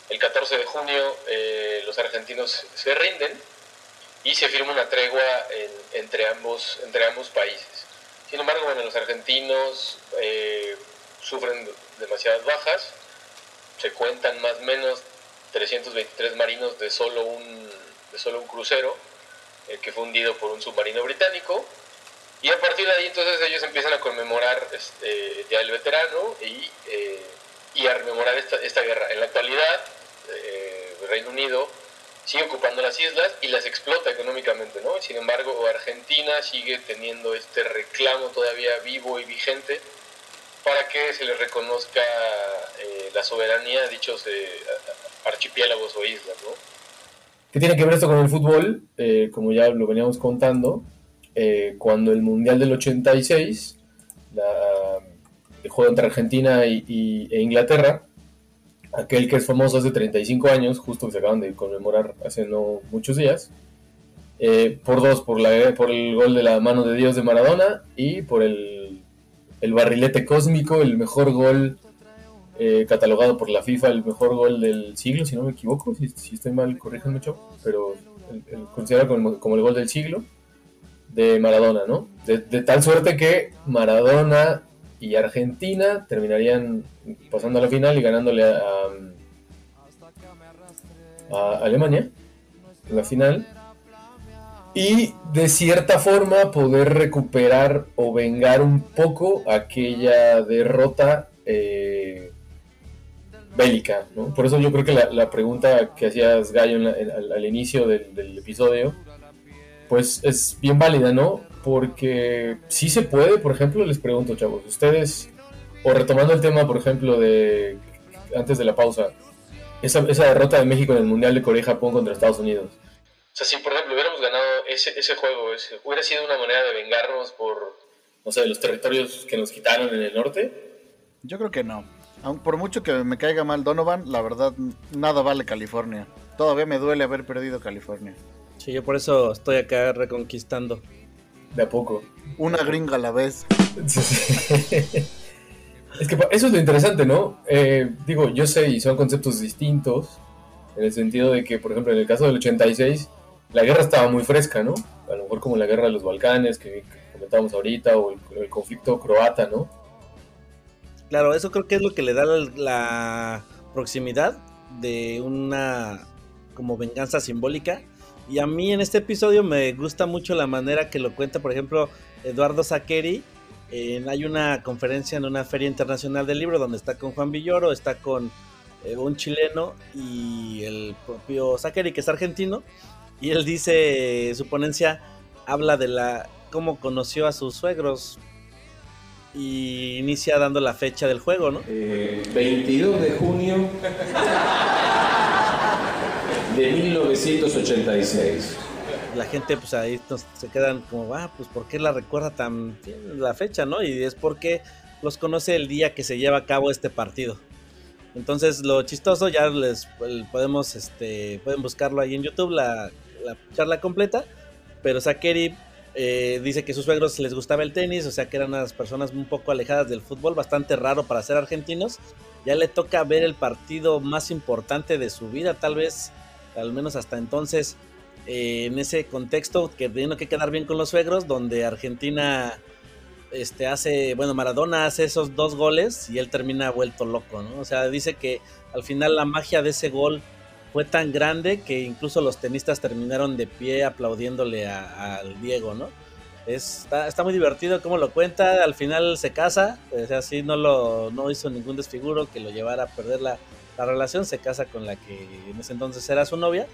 El 14 de junio eh, los argentinos se rinden y se firma una tregua en- entre, ambos, entre ambos países. Sin embargo, bueno, los argentinos eh, sufren demasiadas bajas, se cuentan más o menos 323 marinos de solo un, solo un crucero eh, que fue hundido por un submarino británico. Y a partir de ahí entonces ellos empiezan a conmemorar este, el Día del Veterano y, eh, y a rememorar esta, esta guerra. En la actualidad, eh, el Reino Unido sigue ocupando las islas y las explota económicamente, ¿no? Sin embargo, Argentina sigue teniendo este reclamo todavía vivo y vigente para que se le reconozca la soberanía de dichos archipiélagos o islas, ¿no? ¿Qué tiene que ver esto con el fútbol? Eh, como ya lo veníamos contando, eh, cuando el Mundial del 86, la- el juego entre Argentina y, y- e Inglaterra, aquel que es famoso hace 35 años, justo que se acaban de conmemorar hace no muchos días, Eh, por dos, por, la, por el gol de la mano de Dios de Maradona y por el, el barrilete cósmico, el mejor gol eh, catalogado por la FIFA, el mejor gol del siglo, si no me equivoco, si, estoy mal, corríjanme, Chavo, pero el, considerado como, como el gol del siglo de Maradona, ¿no? De, de tal suerte que Maradona y Argentina terminarían pasando a la final y ganándole a, a- a Alemania en la final. Y de cierta forma poder recuperar o vengar un poco aquella derrota eh, bélica, ¿no? Por eso yo creo que la, la pregunta que hacías Gallo en la- en- al, al inicio del, del episodio, pues es bien válida, ¿no? Porque sí se puede, por ejemplo, les pregunto, chavos, ustedes, o retomando el tema, por ejemplo, de antes de la pausa, esa, esa derrota de México en el Mundial de Corea y Japón contra Estados Unidos. O sea, si por ejemplo hubiéramos ganado ese, ese juego, ese, hubiera sido una manera de vengarnos por, no sé, los territorios que nos quitaron en el norte. Yo creo que no. Aun por mucho que me caiga mal Donovan, la verdad, nada vale California. Todavía me duele haber perdido California. Sí, yo por eso estoy acá reconquistando. De a poco. Una gringa a la vez. Es que eso es lo interesante, ¿no? Eh, digo, yo sé y son conceptos distintos, en el sentido de que, por ejemplo, en el caso del 86, la guerra estaba muy fresca, ¿no? A lo mejor como la guerra de los Balcanes, que, que comentábamos ahorita, o el, el conflicto croata, ¿no? Claro, eso creo que es lo que le da la, proximidad de una como venganza simbólica. Y a mí en este episodio me gusta mucho la manera que lo cuenta, por ejemplo, Eduardo Saqueri. Hay una conferencia en una feria internacional del libro donde está con Juan Villoro, está con eh, un chileno y el propio Saqueri, que es argentino. Y él dice, su ponencia habla de la cómo conoció a sus suegros y inicia dando la fecha del juego, ¿no? 22 de junio de 1986. La gente, pues ahí nos- se quedan como, ah, pues ¿por qué la recuerda tan bien la fecha, no? Y es porque los conoce el día que se lleva a cabo este partido. Entonces, lo chistoso, ya les podemos, este, pueden buscarlo ahí en YouTube, la, la charla completa. Pero Sakeri eh, dice que sus suegros les gustaba el tenis, o sea que eran unas personas un poco alejadas del fútbol, bastante raro para ser argentinos. Ya le toca ver el partido más importante de su vida, tal vez, al menos hasta entonces, eh, en ese contexto, que teniendo que quedar bien con los suegros, donde Argentina este, hace, bueno, Maradona hace esos dos goles y él termina vuelto loco, ¿no? O sea, dice que al final la magia de ese gol fue tan grande que incluso los tenistas terminaron de pie aplaudiéndole al Diego, ¿no? Es- está, está muy divertido cómo lo cuenta, al final se casa, o sea, sí no, lo, no hizo ningún desfiguro que lo llevara a perder la, la relación, se casa con la que en ese entonces era su novia,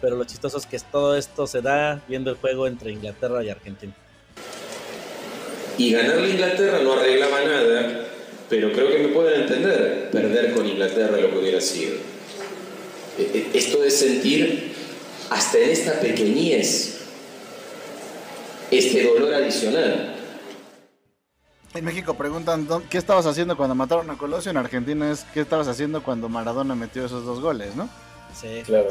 pero lo chistoso es que todo esto se da viendo el juego entre Inglaterra y Argentina. Y ganarle a Inglaterra no arreglaba nada, pero creo que me pueden entender perder con Inglaterra lo que hubiera sido. Esto de sentir hasta en esta pequeñez este dolor adicional. En México preguntan "¿Dó- qué estabas haciendo cuando mataron a Colosio. En Argentina es qué estabas haciendo cuando Maradona metió esos dos goles, ¿no? Sí, claro.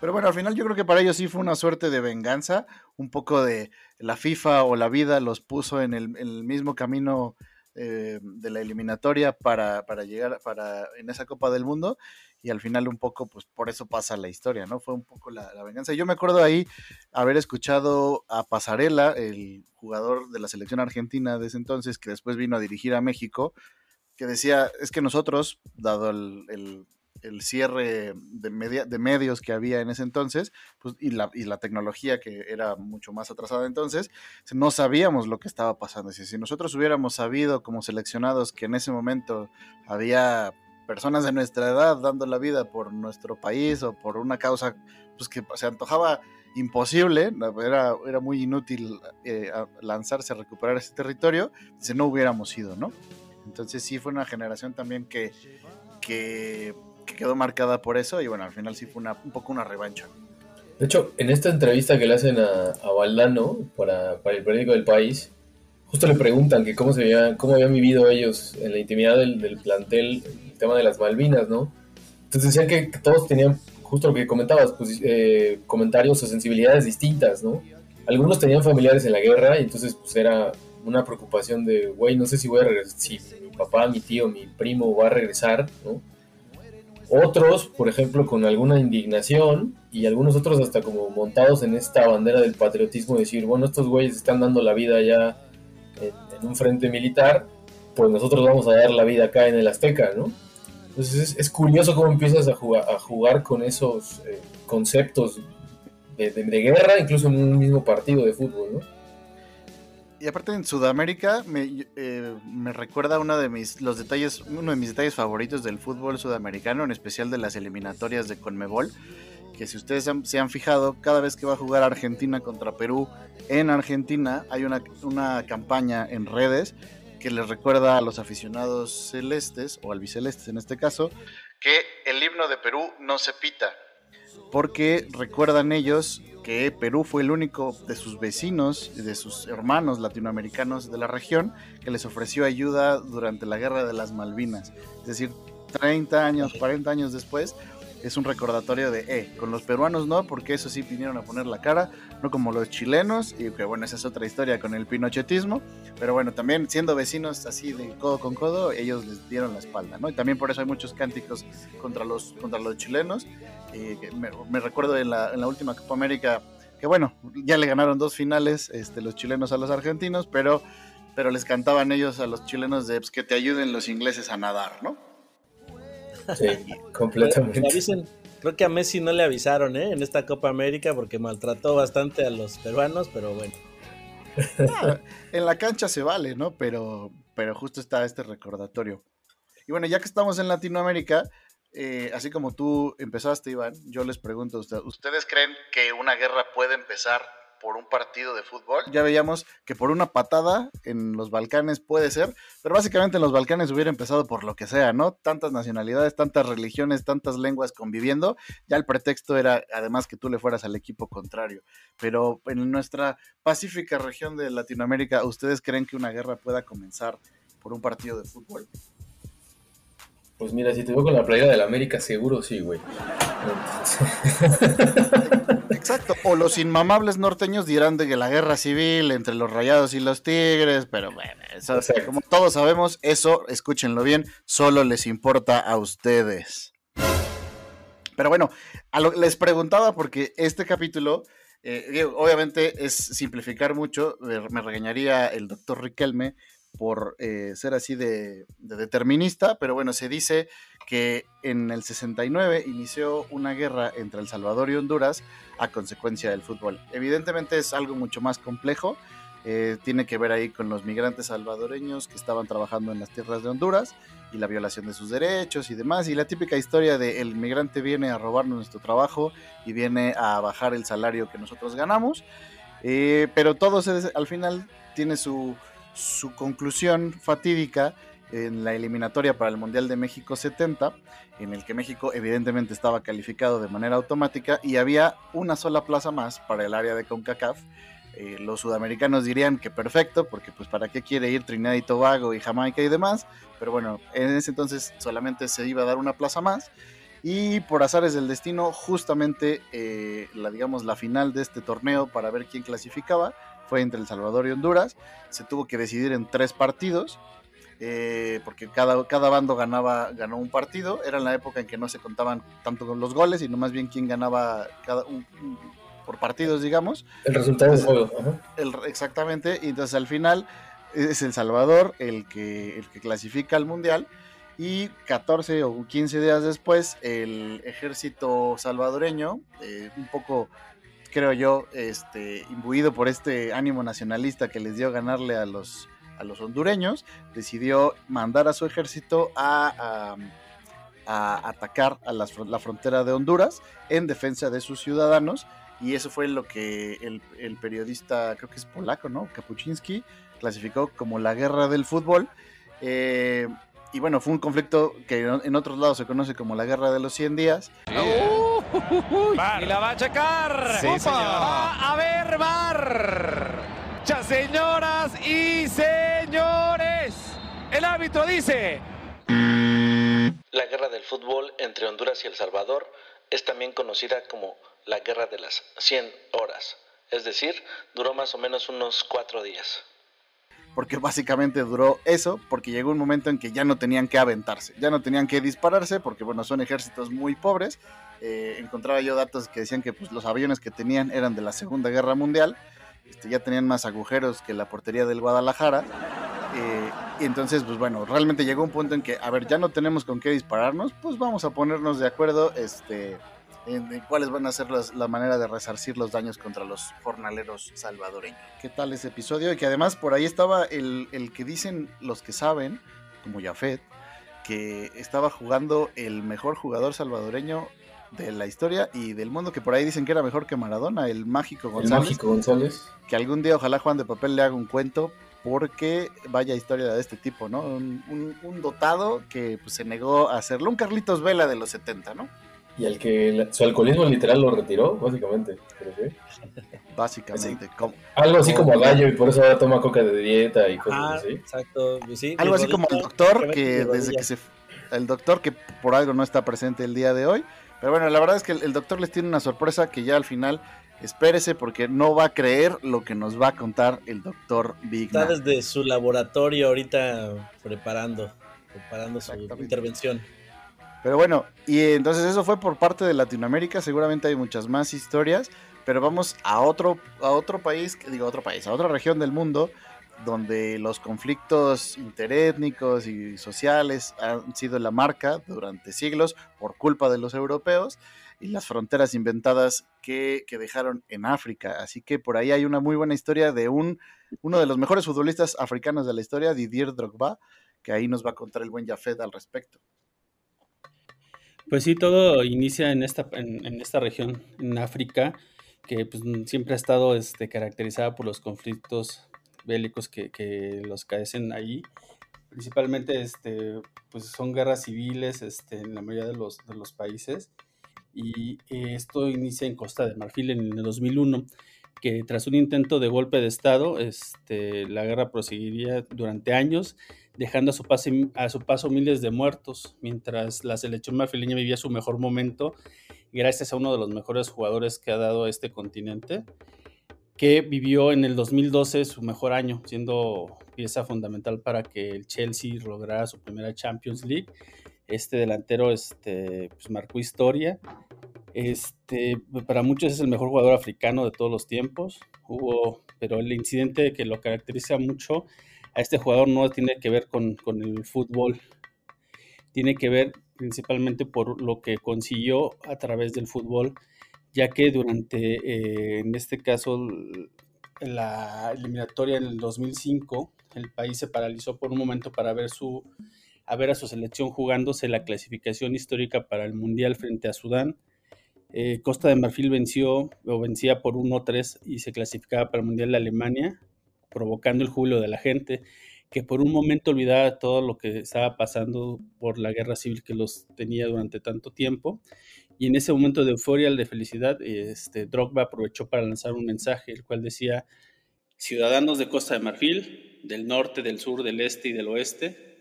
Pero bueno, al final yo creo que para ellos sí fue una suerte de venganza, un poco de la FIFA o la vida los puso en el, en el mismo camino eh, de la eliminatoria para, para llegar para en esa Copa del Mundo y al final un poco pues por eso pasa la historia, ¿no? Fue un poco la, la venganza. Yo me acuerdo ahí haber escuchado a Pasarela, el jugador de la selección argentina de ese entonces, que después vino a dirigir a México, que decía, es que nosotros, dado el, el- cierre de, media- de medios que había en ese entonces, pues, y, la, y la tecnología que era mucho más atrasada entonces, no sabíamos lo que estaba pasando. Decir, si nosotros hubiéramos sabido como seleccionados que en ese momento había personas de nuestra edad dando la vida por nuestro país o por una causa pues, que se antojaba imposible, era, era muy inútil eh, lanzarse a recuperar ese territorio, si no hubiéramos ido, ¿no? Entonces sí fue una generación también que, que, que quedó marcada por eso y bueno, al final sí fue una, un poco una revancha. De hecho, en esta entrevista que le hacen a, a Valdano para, para el periódico del país, justo le preguntan que cómo, se había, cómo habían vivido ellos en la intimidad del, del plantel el tema de las Malvinas, ¿no? Entonces decían que, todos tenían justo lo que comentabas, pues, eh, comentarios o sensibilidades distintas, ¿no? Algunos tenían familiares en la guerra y entonces pues era una preocupación de, güey, no sé si voy a regresar, si mi papá, mi tío, mi primo va a regresar, ¿no? Otros, por ejemplo, con alguna indignación y algunos otros hasta como montados en esta bandera del patriotismo, decir, bueno, estos güeyes están dando la vida ya en un frente militar, pues nosotros vamos a dar la vida acá en el Azteca, ¿no? Entonces es, curioso cómo empiezas a jugar, con esos eh, conceptos de, guerra, incluso en un mismo partido de fútbol, ¿no? Y aparte en Sudamérica me, eh, me recuerda uno de mis los detalles, uno de mis detalles favoritos del fútbol sudamericano, en especial de las eliminatorias de Conmebol, que si ustedes han- se han fijado, cada vez que va a jugar Argentina contra Perú en Argentina hay una, una campaña en redes que les recuerda a los aficionados celestes, o albicelestes en este caso, que el himno de Perú no se pita, porque recuerdan ellos que Perú fue el único de sus vecinos y de sus hermanos latinoamericanos de la región que les ofreció ayuda durante la guerra de las Malvinas. Es decir, 30 años, 40 años después, es un recordatorio de, eh, con los peruanos no, porque eso sí vinieron a poner la cara, no como los chilenos, y que bueno, esa es otra historia con el pinochetismo, pero bueno, también siendo vecinos así de codo con codo, ellos les dieron la espalda, ¿no? Y también por eso hay muchos cánticos contra los, contra los chilenos. eh, que me, me recuerdo en la, en la última Copa América, que bueno, ya le ganaron dos finales este, los chilenos a los argentinos, pero, pero les cantaban ellos a los chilenos de pues, que te ayuden los ingleses a nadar, ¿no? Sí, completamente. Le avisen- creo que a Messi no le avisaron, ¿eh? En esta Copa América porque maltrató bastante a los peruanos, pero bueno. Ah, en la cancha se vale, ¿no? Pero, pero justo está este recordatorio. Y bueno, ya que estamos en Latinoamérica, eh, así como tú empezaste, Iván, yo les pregunto a ustedes, ¿ustedes creen que una guerra puede empezar por un partido de fútbol? Ya veíamos que por una patada en los Balcanes puede ser, pero básicamente en los Balcanes hubiera empezado por lo que sea, ¿no? Tantas nacionalidades, tantas religiones, tantas lenguas conviviendo, ya el pretexto era además que tú le fueras al equipo contrario. Pero en nuestra pacífica región de Latinoamérica, ¿ustedes creen que una guerra pueda comenzar por un partido de fútbol? Pues mira, si te veo con la playera del América, seguro sí, güey. Exacto. O los inmamables norteños dirán de que la guerra civil entre los rayados y los tigres, pero bueno, eso, como todos sabemos, eso, escúchenlo bien, solo les importa a ustedes. Pero bueno, a lo- les preguntaba porque este capítulo, eh, obviamente es simplificar mucho, me regañaría el doctor Riquelme por eh, ser así de, de determinista, pero bueno, se dice que en el 69 inició una guerra entre El Salvador y Honduras a consecuencia del fútbol. Evidentemente es algo mucho más complejo, eh, tiene que ver ahí con los migrantes salvadoreños que estaban trabajando en las tierras de Honduras y la violación de sus derechos y demás, y la típica historia de el migrante viene a robarnos nuestro trabajo y viene a bajar el salario que nosotros ganamos, eh, pero todo se, al final tiene su, su conclusión fatídica en la eliminatoria para el Mundial de México 70, en el que México evidentemente estaba calificado de manera automática y había una sola plaza más para el área de CONCACAF. Eh, los sudamericanos dirían que perfecto, porque pues para qué quiere ir Trinidad y Tobago y Jamaica y demás, pero bueno, en ese entonces solamente se iba a dar una plaza más y por azares del destino, justamente eh, la digamos la final de este torneo para ver quién clasificaba fue entre El Salvador y Honduras. Se tuvo que decidir en tres partidos. eh, porque cada, cada bando ganaba ganó un partido. Era en la época en que no se contaban tanto con los goles, sino más bien quién ganaba cada un, un- por partidos, digamos. El resultado del juego. exactamente, y entonces al final es El Salvador el que, el que clasifica al Mundial y 14 o 15 días después el ejército salvadoreño, eh, un poco creo yo, este, imbuido por este ánimo nacionalista que les dio ganarle a los, a los hondureños, decidió mandar a su ejército a, a- atacar a fron- la frontera de Honduras en defensa de sus ciudadanos. Y eso fue lo que el, el periodista, creo que es polaco, ¿no? Kapuczynski, clasificó como la guerra del fútbol. Eh, y bueno, fue un conflicto que en otros lados se conoce como la guerra de los 100 días. Y la va a checar. Sí. Va a ver VAR. Ya, señoras y señores. El árbitro dice. La guerra del fútbol entre Honduras y El Salvador es también conocida como la Guerra de las 100 Horas, es decir, duró más o menos unos cuatro días. Porque básicamente duró eso, porque llegó un momento en que ya no tenían que aventarse, ya no tenían que dispararse, porque bueno, son ejércitos muy pobres. Eh, encontraba yo datos que decían que pues, los aviones que tenían eran de la Segunda Guerra Mundial, este, ya tenían más agujeros que la portería del Guadalajara. eh, y entonces, pues bueno, realmente llegó un punto en que, a ver, ya no tenemos con qué dispararnos, pues vamos a ponernos de acuerdo este, en, en cuáles van a ser las- la manera de resarcir los daños contra los jornaleros salvadoreños. ¿Qué tal ese episodio? Y que además por ahí estaba el, el que dicen los que saben, como Jafet, que estaba jugando el mejor jugador salvadoreño de la historia y del mundo, que por ahí dicen que era mejor que Maradona, el mágico El González. mágico González. Que algún día ojalá Juan de Papel le haga un cuento porque vaya historia de este tipo, ¿no? Un, un- un dotado que pues, se negó a hacerlo, un Carlitos Vela de los 70, ¿no? Y al que la- su alcoholismo literal lo retiró, básicamente. creo que. Básicamente. como- Algo así como gallo y por eso ahora toma coca de dieta y cosas Ah, así. exacto. pues sí, Algo así como el doctor, que desde que se... El doctor que por algo no está presente el día de hoy. Pero bueno, la verdad es que el, el doctor les tiene una sorpresa que ya al final, espérese porque no va a creer lo que nos va a contar el doctor Big Está desde su laboratorio ahorita preparando, preparando su intervención. Pero bueno, y entonces eso fue por parte de Latinoamérica, seguramente hay muchas más historias, pero vamos a otro, a otro país, digo otro país, a otra región del mundo donde los conflictos interétnicos y sociales han sido la marca durante siglos por culpa de los europeos y las fronteras inventadas que, que dejaron en África. Así que por ahí hay una muy buena historia de un, uno de los mejores futbolistas africanos de la historia, Didier Drogba, que ahí nos va a contar el buen Jafet al respecto. Pues sí, todo inicia en esta, en, esta región, en África, que pues, siempre ha estado este, caracterizada por los conflictos bélicos que, que los caecen ahí. Principalmente este, pues, son guerras civiles este, en la mayoría de los, de los países. Y eh, esto inicia en Costa de Marfil en el 2001, que tras un intento de golpe de Estado, este, la guerra proseguiría durante años, dejando a su, paso, a su paso miles de muertos, mientras la selección marfileña vivía su mejor momento, gracias a uno de los mejores jugadores que ha dado este continente, que vivió en el 2012 su mejor año, siendo pieza fundamental para que el Chelsea lograra su primera Champions League. Este delantero este, pues marcó historia. Este, para muchos es el mejor jugador africano de todos los tiempos. Hubo, pero el incidente que lo caracteriza mucho a este jugador no tiene que ver con, con el fútbol, tiene que ver principalmente por lo que consiguió a través del fútbol, ya que durante, eh, en este caso, la eliminatoria en el 2005, el país se paralizó por un momento para ver, su, a, ver a su selección jugándose la clasificación histórica para el Mundial frente a Sudán. Eh, Costa de Marfil venció o vencía por 1-3 y se clasificaba para el Mundial de Alemania, provocando el júbilo de la gente, que por un momento olvidaba todo lo que estaba pasando por la guerra civil que los tenía durante tanto tiempo. Y en ese momento de euforia, de felicidad, este, Drogba aprovechó para lanzar un mensaje, el cual decía, ciudadanos de Costa de Marfil, del norte, del sur, del este y del oeste,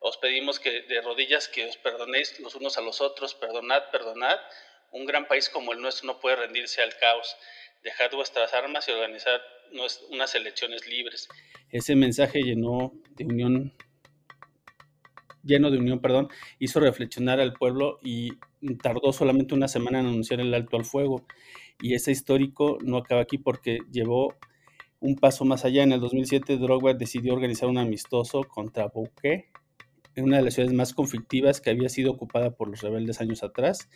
os pedimos que de rodillas que os perdonéis los unos a los otros, perdonad, perdonad. Un gran país como el nuestro no puede rendirse al caos. Dejad vuestras armas y organizar unas elecciones libres. Ese mensaje llenó de unión, lleno de unión, perdón, hizo reflexionar al pueblo y tardó solamente una semana en anunciar el alto al fuego. Y ese histórico no acaba aquí porque llevó un paso más allá. En el 2007, Drogba decidió organizar un amistoso contra Bouquet, en una de las ciudades más conflictivas que había sido ocupada por los rebeldes años atrás,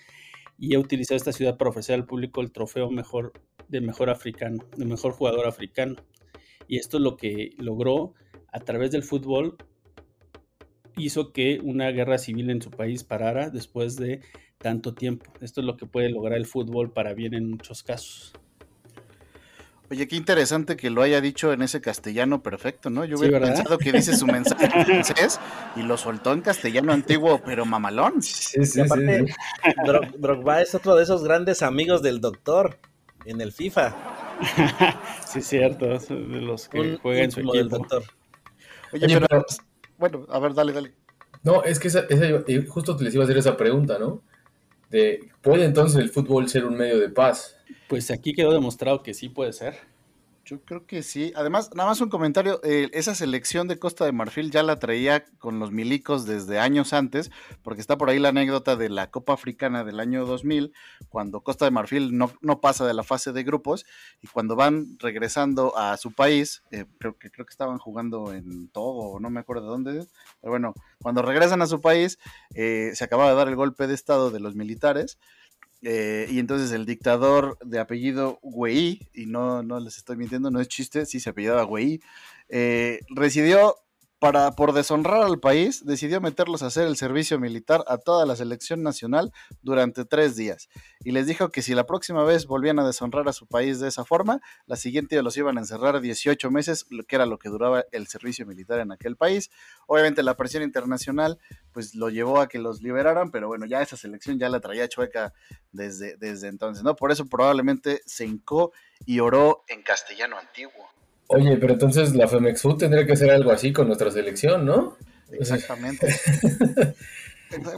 y ha utilizado esta ciudad para ofrecer al público el trofeo mejor, de mejor africano, de mejor jugador africano. Y esto es lo que logró a través del fútbol, hizo que una guerra civil en su país parara después de tanto tiempo. Esto es lo que puede lograr el fútbol para bien en muchos casos. Oye, qué interesante que lo haya dicho en ese castellano perfecto, ¿no? Yo Sí, hubiera pensado que dice su mensaje en francés y lo soltó en castellano antiguo, pero mamalón. Y aparte, Dro- Drogba es otro de esos grandes amigos del doctor en el FIFA. Sí, es cierto, es de los que Un juegan su íntimo del equipo. doctor. Oye, Oye, pero, pero- bueno, a ver, dale, dale. No, es que esa, esa justo te les iba a hacer esa pregunta, ¿no? De, ¿puede entonces el fútbol ser un medio de paz? Pues aquí quedó demostrado que sí puede ser. Yo creo que sí. Además, nada más un comentario. eh, esa selección de Costa de Marfil ya la traía con los milicos desde años antes, porque está por ahí la anécdota de la Copa Africana del año 2000, cuando Costa de Marfil no, no pasa de la fase de grupos y cuando van regresando a su país, eh, creo, que, creo que estaban jugando en Togo, no me acuerdo de dónde, pero bueno, cuando regresan a su país, eh, se acababa de dar el golpe de estado de los militares. Eh, y entonces el dictador de apellido Güey, y no, no les estoy mintiendo, no es chiste, sí se apellidaba Güey, eh, residió para, por deshonrar al país, decidió meterlos a hacer el servicio militar a toda la selección nacional durante tres días. Y les dijo que si la próxima vez volvían a deshonrar a su país de esa forma, la siguiente los iban a encerrar 18 meses, que era lo que duraba el servicio militar en aquel país. Obviamente la presión internacional pues lo llevó a que los liberaran, pero bueno, ya esa selección ya la traía chueca desde, desde entonces, ¿no? Por eso probablemente se hincó y oró en castellano antiguo. Oye, pero entonces la FEMEXFUT tendría que hacer algo así con nuestra selección, ¿no? Exactamente.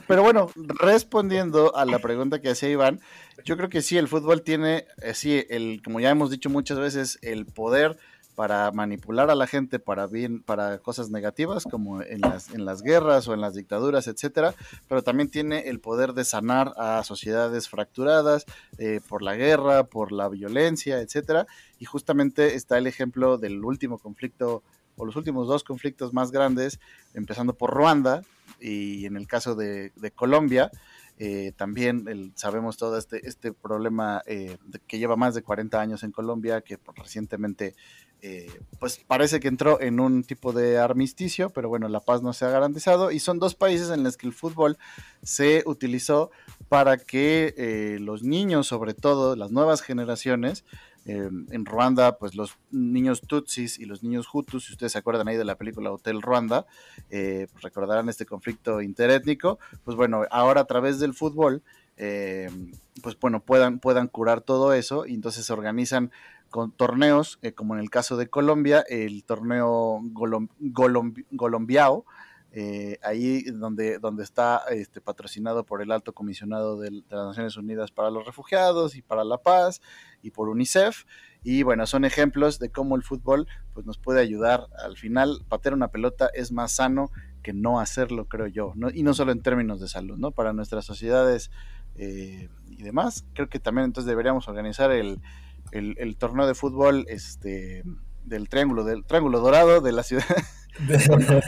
Pero bueno, respondiendo a la pregunta que hacía Iván, yo creo que sí, el fútbol tiene, eh, sí, el, como ya hemos dicho muchas veces, el poder para manipular a la gente para bien, para cosas negativas, como en las, en las guerras o en las dictaduras, etcétera, pero también tiene el poder de sanar a sociedades fracturadas eh, por la guerra, por la violencia, etcétera. Y justamente está el ejemplo del último conflicto o los últimos dos conflictos más grandes, empezando por Ruanda y en el caso de, Colombia, eh, también sabemos todo este, este problema eh, que lleva más de 40 años en Colombia, que recientemente eh, pues parece que entró en un tipo de armisticio, pero bueno, la paz no se ha garantizado. Y son dos países en los que el fútbol se utilizó para que eh, los niños, sobre todo las nuevas generaciones, eh, en Ruanda, pues los niños Tutsis y los niños Hutus, si ustedes se acuerdan ahí de la película Hotel Ruanda, eh, pues recordarán este conflicto interétnico, pues bueno, ahora a través del fútbol, pues bueno, puedan, puedan curar todo eso. Y entonces se organizan con torneos, eh, como en el caso de Colombia, el torneo Golom- Golom- Colombiao, eh, ahí donde, donde está este, patrocinado por el Alto Comisionado de, las Naciones Unidas para los Refugiados y para la Paz y por UNICEF. Y bueno, son ejemplos de cómo el fútbol pues, nos puede ayudar. Al final, patear una pelota es más sano que no hacerlo, creo yo. Y no solo en términos de salud, ¿no? Para nuestras sociedades eh, y demás. Creo que también entonces deberíamos organizar el, el, el torneo de fútbol este, del triángulo, del triángulo dorado de la ciudad.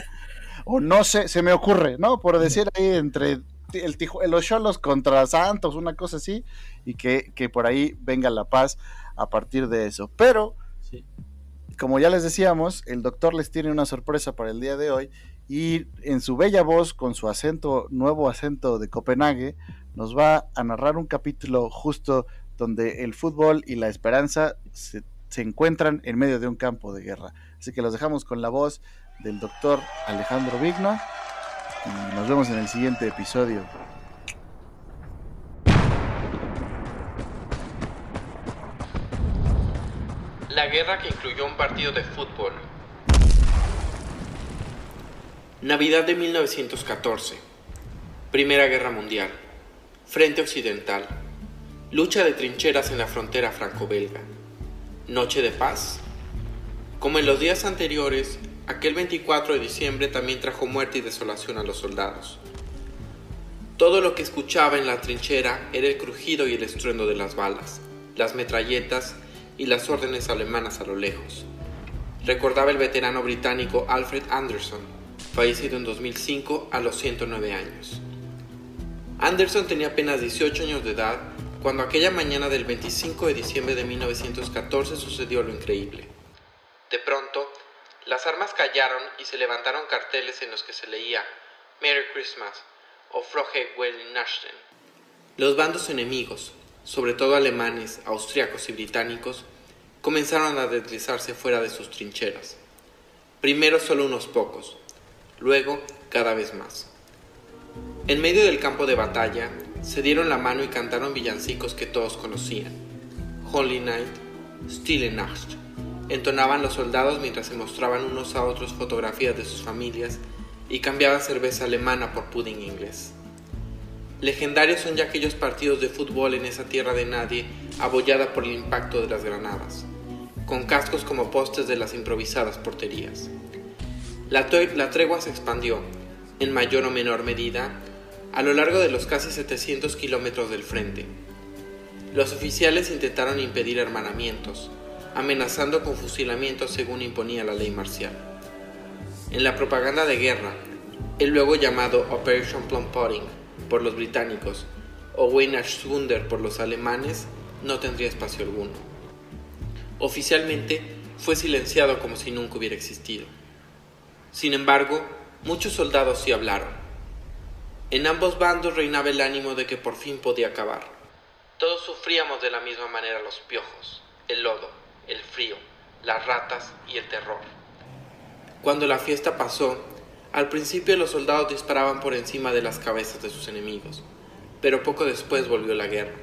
o no sé, se me ocurre, ¿no? Por decir ahí entre el los Cholos contra Santos, una cosa así, y que, que por ahí venga la paz a partir de eso. Pero, como ya les decíamos, el doctor les tiene una sorpresa para el día de hoy y en su bella voz, con su acento, nuevo acento de Copenhague, nos va a narrar un capítulo justo donde el fútbol y la esperanza se, se encuentran en medio de un campo de guerra. Así que los dejamos con la voz del doctor Alejandro Vigno nos vemos en el siguiente episodio. La guerra que incluyó un partido de fútbol. Navidad de 1914. Primera Guerra Mundial. Frente Occidental. Lucha de trincheras en la frontera franco-belga. Noche de paz. Como en los días anteriores, aquel 24 de diciembre también trajo muerte y desolación a los soldados. Todo lo que escuchaba en la trinchera era el crujido y el estruendo de las balas, las metralletas y las órdenes alemanas a lo lejos. Recordaba el veterano británico Alfred Anderson, fallecido en 2005 a los 109 años. Anderson tenía apenas 18 años de edad cuando aquella mañana del 25 de diciembre de 1914 sucedió lo increíble. De pronto, las armas callaron y se levantaron carteles en los que se leía Merry Christmas o Frohe Weihnachten. Los bandos enemigos, sobre todo alemanes, austriacos y británicos, comenzaron a deslizarse fuera de sus trincheras. Primero solo unos pocos, luego cada vez más. En medio del campo de batalla, se dieron la mano y cantaron villancicos que todos conocían. Holy Night, Stille Nacht. Entonaban los soldados mientras se mostraban unos a otros fotografías de sus familias y cambiaban cerveza alemana por pudding inglés. Legendarios son ya aquellos partidos de fútbol en esa tierra de nadie, abollada por el impacto de las granadas, con cascos como postes de las improvisadas porterías. La, la tregua se expandió, en mayor o menor medida, a lo largo de los casi 700 kilómetros del frente. Los oficiales intentaron impedir hermanamientos, amenazando con fusilamiento según imponía la ley marcial. En la propaganda de guerra, el luego llamado Operation Plum Pudding por los británicos o Weihnachtswunder por los alemanes no tendría espacio alguno. Oficialmente fue silenciado como si nunca hubiera existido. Sin embargo, muchos soldados sí hablaron. En ambos bandos reinaba el ánimo de que por fin podía acabar. Todos sufríamos de la misma manera los piojos, el lodo, el frío, las ratas y el terror. Cuando la fiesta pasó, al principio los soldados disparaban por encima de las cabezas de sus enemigos, pero poco después volvió la guerra,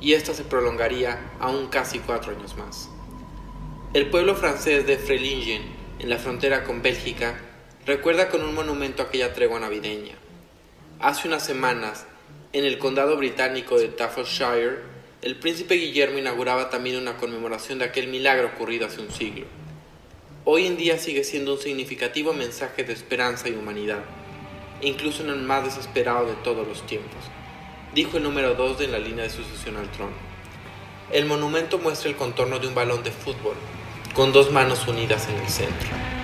y esta se prolongaría aún casi cuatro años más. El pueblo francés de Freilingen, en la frontera con Bélgica, recuerda con un monumento aquella tregua navideña. Hace unas semanas, en el condado británico de Staffordshire, el príncipe Guillermo inauguraba también una conmemoración de aquel milagro ocurrido hace un siglo. Hoy en día sigue siendo un significativo mensaje de esperanza y humanidad, incluso en el más desesperado de todos los tiempos, dijo el número 2 de la línea de sucesión al trono. El monumento muestra el contorno de un balón de fútbol, con dos manos unidas en el centro.